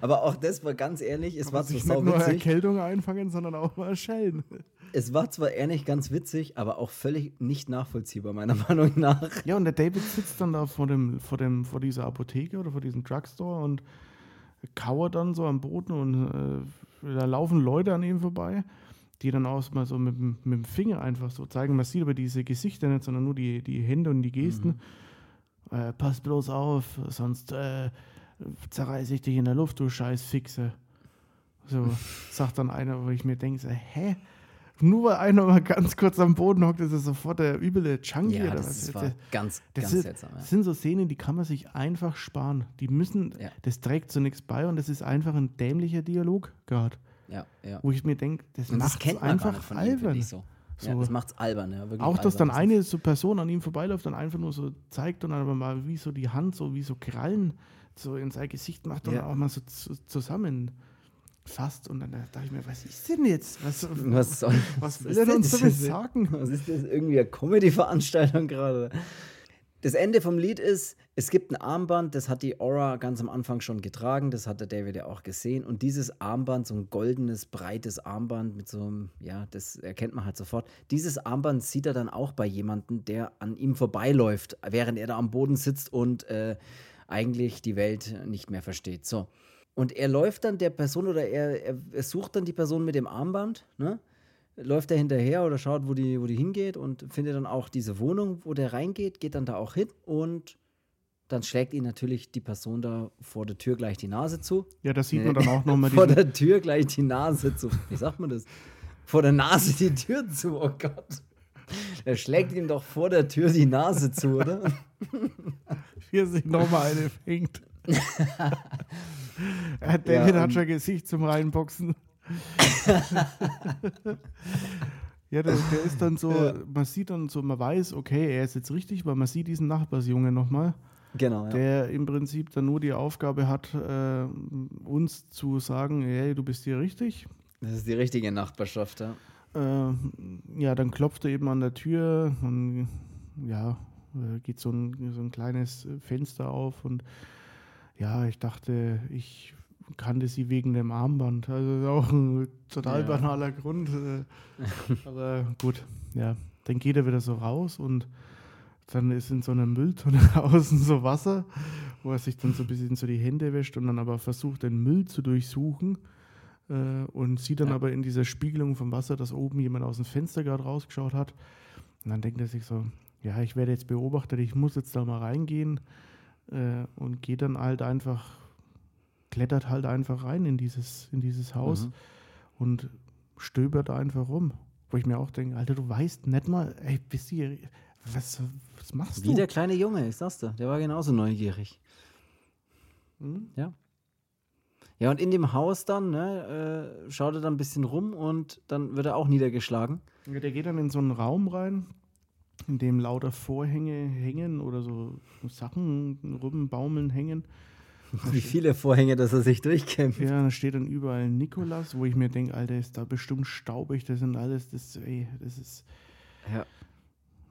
Aber auch das war ganz ehrlich, es Aber war zwar nicht nur. Erkältung einfangen, sondern auch mal schellen. Es war zwar ehrlich ganz witzig, aber auch völlig nicht nachvollziehbar, meiner Meinung nach. Ja, und der David sitzt dann da vor, dem, vor, dem, vor dieser Apotheke oder vor diesem Drugstore und kauert dann so am Boden und äh, da laufen Leute an ihm vorbei, die dann auch mal so mit, dem- mit dem Finger einfach so zeigen. Man sieht aber diese Gesichter nicht, sondern nur die, die Hände und die Gesten. Äh, pass bloß auf, sonst äh, zerreiße ich dich in der Luft, du scheiß Fixe. So, sagt dann einer, wo ich mir denke, so, hä? Nur weil einer mal ganz kurz am Boden hockt, ist er sofort der üble Chunky Ja, oder das was? ist, Das- ganz, das ganz sind, seltsam. Ja. das sind so Szenen, die kann man sich einfach sparen. Die müssen, Ja. das trägt zu nichts bei und das ist einfach ein dämlicher Dialog gerade. Ja, ja. Wo ich mir denke, das Und macht gar einfach von ihm, albern. ich so. Ja, So. das macht's albern, ja. Wirklich Auch, dass dann albern. eine so Person an ihm vorbeiläuft und einfach nur so zeigt und dann aber mal wie so die Hand, so wie so Krallen so in sein Gesicht macht und Ja. auch mal so zu, zusammenfasst. Und dann dachte ich mir, was ist denn jetzt? Was, Was, soll, was will er denn uns damit sagen? Was ist das? Irgendwie eine Comedy-Veranstaltung gerade? Das Ende vom Lied ist, es gibt ein Armband, das hat die Aura ganz am Anfang schon getragen, das hat der David ja auch gesehen. Und dieses Armband, so ein goldenes, breites Armband mit so einem, ja, das erkennt man halt sofort. Dieses Armband sieht er dann auch bei jemandem, der an ihm vorbeiläuft, während er da am Boden sitzt und äh, eigentlich die Welt nicht mehr versteht. So. Und er läuft dann der Person oder er, er, er sucht dann die Person mit dem Armband, ne? Läuft er hinterher oder schaut, wo die, wo die hingeht und findet dann auch diese Wohnung, wo der reingeht, geht dann da auch hin und dann schlägt ihn natürlich die Person da vor der Tür gleich die Nase zu. Ja, da sieht man dann auch nochmal Vor der Tür gleich die Nase zu. Wie sagt man das? Vor der Nase die Tür zu, oh Gott. Er schlägt ihm doch vor der Tür die Nase zu, oder? wie er sich nochmal eine fängt. David Ja, hat ähm, schon Gesicht zum Reinboxen. ja, der, der ist dann so, Ja. man sieht dann so, man weiß, okay, er ist jetzt richtig, weil man sieht diesen Nachbarsjunge nochmal, Genau, ja. der im Prinzip dann nur die Aufgabe hat, äh, uns zu sagen, hey, du bist hier richtig. Das ist die richtige Nachbarschaft, ja. Äh, ja, dann klopft er eben an der Tür und ja, äh, geht so ein, so ein kleines Fenster auf und ja, ich dachte, ich kannte sie wegen dem Armband. Also ist auch ein total Ja. banaler Grund. Aber gut, ja, dann geht er wieder so raus und dann ist in so einer Mülltonne außen so Wasser, wo er sich dann so ein bisschen so die Hände wäscht und dann aber versucht, den Müll zu durchsuchen äh, und sieht dann Ja. aber in dieser Spiegelung vom Wasser, dass oben jemand aus dem Fenster gerade rausgeschaut hat. Und dann denkt er sich so, ja, ich werde jetzt beobachtet, ich muss jetzt da mal reingehen äh, und geht dann halt einfach, klettert halt einfach rein in dieses, in dieses Haus Mhm. und stöbert einfach rum. Wo ich mir auch denke, Alter, du weißt nicht mal, ey, bist du hier, was, was machst Wie du? der kleine Junge, ich sag's dir. Der war genauso neugierig. Hm? Ja. Ja, und in dem Haus dann, ne, äh, schaut er dann ein bisschen rum und dann wird er auch niedergeschlagen. Ja, der geht dann in so einen Raum rein, in dem lauter Vorhänge hängen oder so Sachen rumbaumeln hängen. Wie viele Vorhänge, dass er sich durchkämpft. Ja, da steht dann überall Nikolas, wo ich mir denke, Alter, ist da bestimmt staubig, das sind alles, das, ey, das ist. Ja.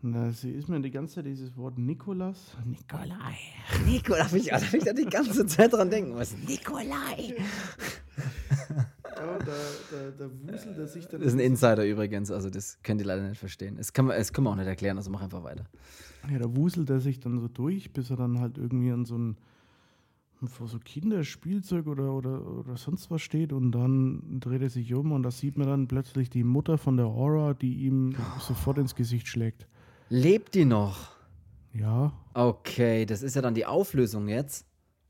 Und da ist mir die ganze Zeit dieses Wort Nikolas. Nikolai. Nico, darf ich, darf ich da die ganze Zeit dran denken? Was? Nikolai! Ja, da, da, da wuselt er sich dann. Das ist ein Insider übrigens, also das könnt ihr leider nicht verstehen. Das kann man, das können wir auch nicht erklären, also mach einfach weiter. Ja, da wuselt er sich dann so durch, bis er dann halt irgendwie an so ein vor so Kinderspielzeug oder, oder, oder sonst was steht und dann dreht er sich um und da sieht man dann plötzlich die Mutter von der Aura, die ihm sofort ins Gesicht schlägt. Lebt die noch? Ja, Okay, das ist ja dann die Auflösung jetzt.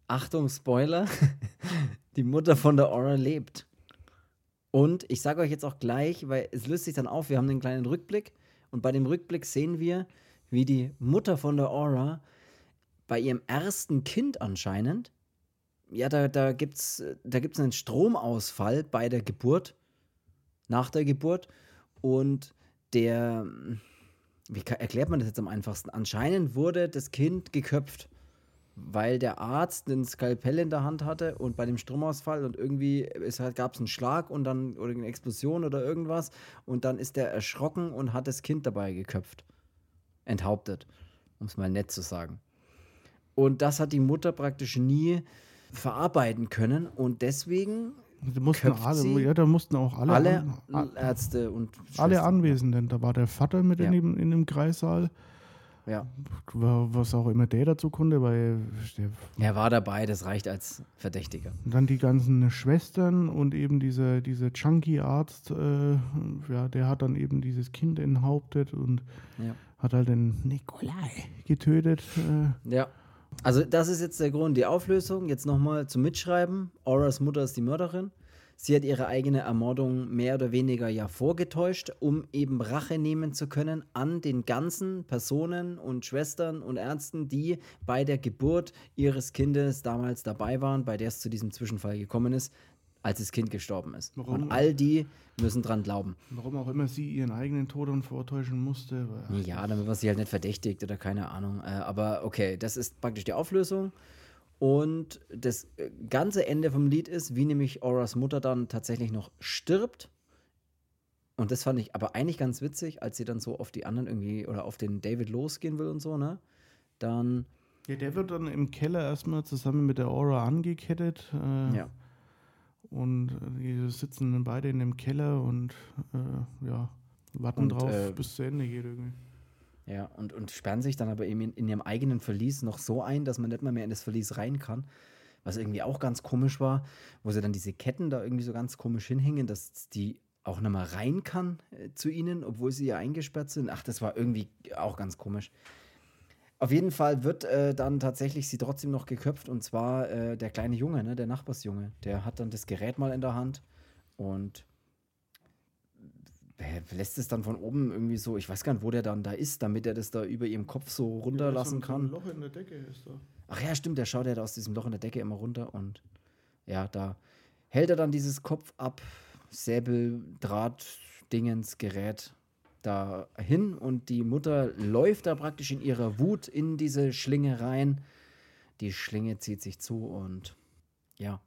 Achtung, Spoiler. Die Mutter von der Aura lebt. Und ich sage euch jetzt auch gleich, weil es löst sich dann auf, wir haben einen kleinen Rückblick. Und bei dem Rückblick sehen wir, wie die Mutter von der Aura bei ihrem ersten Kind anscheinend, ja, da, da gibt es da gibt's einen Stromausfall bei der Geburt, nach der Geburt. Und der, wie erklärt man das jetzt am einfachsten? Anscheinend wurde das Kind geköpft. weil der Arzt den Skalpell in der Hand hatte und bei dem Stromausfall und irgendwie halt, gab es einen Schlag und dann oder eine Explosion oder irgendwas und dann ist der erschrocken und hat das Kind dabei geköpft. Enthauptet, um es mal nett zu sagen. Und das hat die Mutter praktisch nie verarbeiten können und deswegen Da mussten alle, sie ja, da mussten auch alle, alle an, Ärzte und alle Schwestern- Anwesenden. Da war der Vater mit Ja. in, dem, in dem Kreissaal, Ja. wa- was auch immer der dazu konnte, weil Er war dabei, das reicht als Verdächtiger. dann die ganzen Schwestern und eben dieser diese Junkie-Arzt, äh, ja, der hat dann eben dieses Kind enthauptet und Ja. hat halt den Nikolai getötet. Äh, Ja. Also das ist jetzt der Grund. Die Auflösung, jetzt nochmal zum Mitschreiben. Auras Mutter ist die Mörderin. Sie hat ihre eigene Ermordung mehr oder weniger ja vorgetäuscht, um eben Rache nehmen zu können an den ganzen Personen und Schwestern und Ärzten, die bei der Geburt ihres Kindes damals dabei waren, bei der es zu diesem Zwischenfall gekommen ist, als das Kind gestorben ist. Warum? Und all die müssen dran glauben. warum auch immer sie ihren eigenen Tod dann vortäuschen musste. Ja, damit man sie halt nicht verdächtigt oder keine Ahnung. Äh, aber okay, das ist praktisch die Auflösung. Und das äh, ganze Ende vom Lied ist, wie nämlich Auras Mutter dann tatsächlich noch stirbt. Und das fand ich aber eigentlich ganz witzig, als sie dann so auf die anderen irgendwie oder auf den David losgehen will und so, ne? Dann, Ja, der wird dann im Keller erstmal zusammen mit der Aura angekettet. Äh, ja. Und äh, die sitzen dann beide in dem Keller und äh, ja, warten Und, drauf, äh, bis zu Ende geht irgendwie. Ja, und, und sperren sich dann aber eben in, in ihrem eigenen Verlies noch so ein, dass man nicht mal mehr in das Verlies rein kann. Was irgendwie auch ganz komisch war, wo sie dann diese Ketten da irgendwie so ganz komisch hinhängen, dass die auch nicht mal rein kann äh, zu ihnen, obwohl sie ja eingesperrt sind. Ach, das war irgendwie auch ganz komisch. Auf jeden Fall wird äh, dann tatsächlich sie trotzdem noch geköpft und zwar äh, der kleine Junge, ne, der Nachbarsjunge. Der hat dann das Gerät mal in der Hand und lässt es dann von oben irgendwie so, ich weiß gar nicht, wo der dann da ist, damit er das da über ihrem Kopf so runterlassen kann. Loch in der Decke ist da. Ach ja, stimmt, der schaut ja da aus diesem Loch in der Decke immer runter und ja, da hält er dann dieses Kopf ab, Säbel, Draht, Dingens, Gerät da hin und die Mutter läuft da praktisch in ihrer Wut in diese Schlinge rein. Die Schlinge zieht sich zu und ja,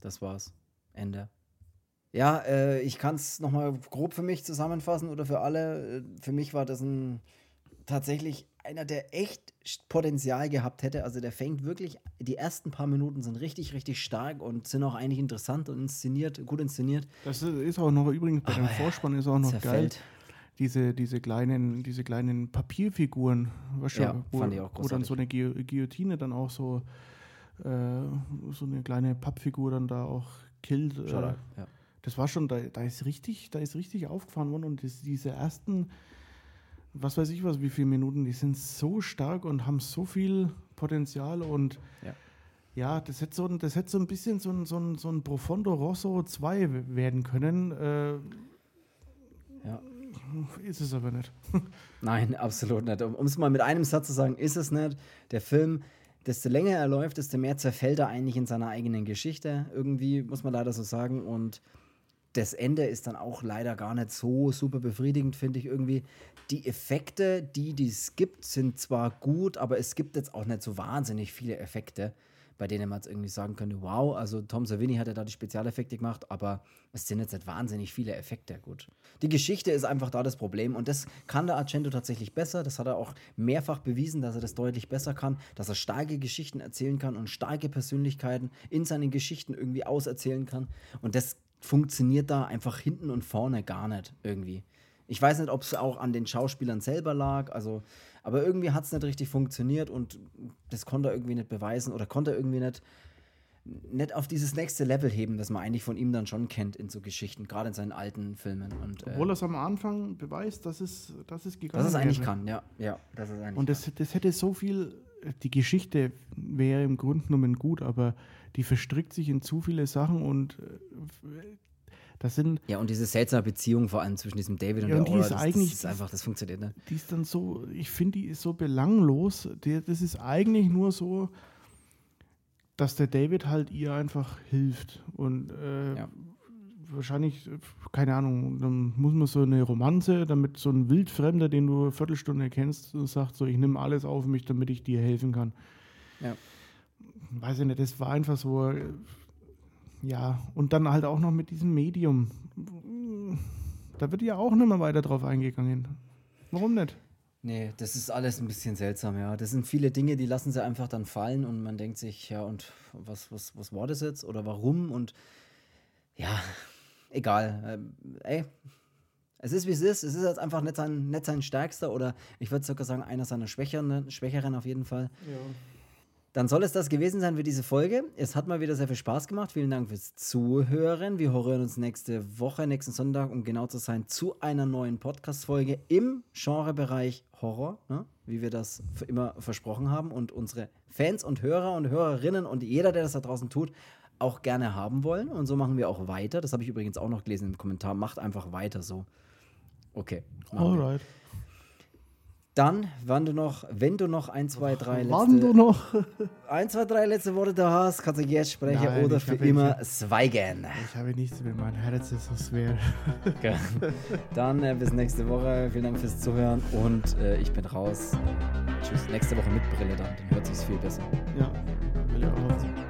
das war's. Ende. Ja, äh, ich kann es nochmal grob für mich zusammenfassen oder für alle. Äh, Für mich war das ein tatsächlich einer, der echt Potenzial gehabt hätte. Also der fängt wirklich, die ersten paar Minuten sind richtig, richtig stark und sind auch eigentlich interessant und inszeniert, gut inszeniert. Das ist auch noch übrigens bei dem Aber ja, Vorspann ist auch noch geil. Diese, diese, kleinen, diese kleinen Papierfiguren, weißt du, Ja, wo, wo dann so eine Guil- Guillotine dann auch so, äh, so eine kleine Pappfigur dann da auch killt. Äh, ja. das war schon, da, da ist richtig, da ist richtig aufgefahren worden und das, diese ersten, was weiß ich was, wie viele Minuten, die sind so stark und haben so viel Potenzial und Ja. ja, das hätte so, ein- das hätte so ein bisschen so ein, so ein, so ein Profondo Rosso 2 w- werden können. Äh. Ist es aber nicht. Nein, absolut nicht. Um es mal mit einem Satz zu sagen, ist es nicht. Der Film, desto länger er läuft, desto mehr zerfällt er eigentlich in seiner eigenen Geschichte. Irgendwie, muss man leider so sagen. Und das Ende ist dann auch leider gar nicht so super befriedigend, finde ich irgendwie. Die Effekte, die es gibt, sind zwar gut, aber es gibt jetzt auch nicht so wahnsinnig viele Effekte, bei denen man jetzt irgendwie sagen könnte, wow, also Tom Savini hat ja da die Spezialeffekte gemacht, aber es sind jetzt nicht wahnsinnig viele Effekte, gut. Die Geschichte ist einfach da das Problem und das kann der Argento tatsächlich besser, das hat er auch mehrfach bewiesen, dass er das deutlich besser kann, dass er starke Geschichten erzählen kann und starke Persönlichkeiten in seinen Geschichten irgendwie auserzählen kann und das funktioniert da einfach hinten und vorne gar nicht irgendwie. Ich weiß nicht, ob es auch an den Schauspielern selber lag, also, aber irgendwie hat es nicht richtig funktioniert und das konnte er irgendwie nicht beweisen oder konnte er irgendwie nicht, nicht auf dieses nächste Level heben, das man eigentlich von ihm dann schon kennt in so Geschichten, gerade in seinen alten Filmen. Und, äh, Obwohl er es am Anfang beweist, dass es, dass es gegangen dass es eigentlich wäre. kann, ja. ja dass es eigentlich Und das, das hätte so viel, die Geschichte wäre im Grunde genommen gut, aber die verstrickt sich in zu viele Sachen und äh, das sind, ja, und diese seltsame Beziehung vor allem zwischen diesem David und Ja, der und die Aura, ist das, eigentlich- das ist einfach, das funktioniert nicht. die ist dann so, ich finde, die ist so belanglos. Die, das ist eigentlich nur so, dass der David halt ihr einfach hilft. Und äh, Ja. wahrscheinlich, keine Ahnung, dann muss man so eine Romanze, damit so ein Wildfremder, den du eine Viertelstunde kennst, sagt so, ich nehme alles auf mich, damit ich dir helfen kann. Ja. Weiß ich nicht, das war einfach so, ja, und dann halt auch noch mit diesem Medium. Da wird ja auch nicht mehr weiter drauf eingegangen. Warum nicht? Nee, das ist alles ein bisschen seltsam, ja. Das sind viele Dinge, die lassen sie einfach dann fallen und man denkt sich, ja, und was, was, was war das jetzt oder warum? Und ja, egal. Ähm, ey, es ist wie es ist. Es ist jetzt einfach nicht sein, nicht sein stärkster oder ich würde sogar sagen, einer seiner schwächeren, schwächeren auf jeden Fall. Ja. Dann soll es das gewesen sein für diese Folge. Es hat mal wieder sehr viel Spaß gemacht. Vielen Dank fürs Zuhören. Wir hören uns nächste Woche, nächsten Sonntag, um genau zu sein, zu einer neuen Podcast-Folge im Genrebereich Horror, ne? wie wir das immer versprochen haben und unsere Fans und Hörer und Hörerinnen und jeder, der das da draußen tut, auch gerne haben wollen. Und so machen wir auch weiter. Das habe ich übrigens auch noch gelesen im Kommentar. Macht einfach weiter so. Okay. machen wir. Dann, wann du noch, wenn du noch ein, zwei, drei Wann du letzte, noch? ein, zwei, drei letzte Worte da hast, kannst du jetzt sprechen Nein, oder ich für immer schweigen. Ich habe nichts mehr, mein Herz ist so schwer. Okay. Dann äh, bis nächste Woche. Vielen Dank fürs Zuhören und äh, ich bin raus. Tschüss. Nächste Woche mit Brille dann. Dann hört sich's viel besser. Ja, will ja auch.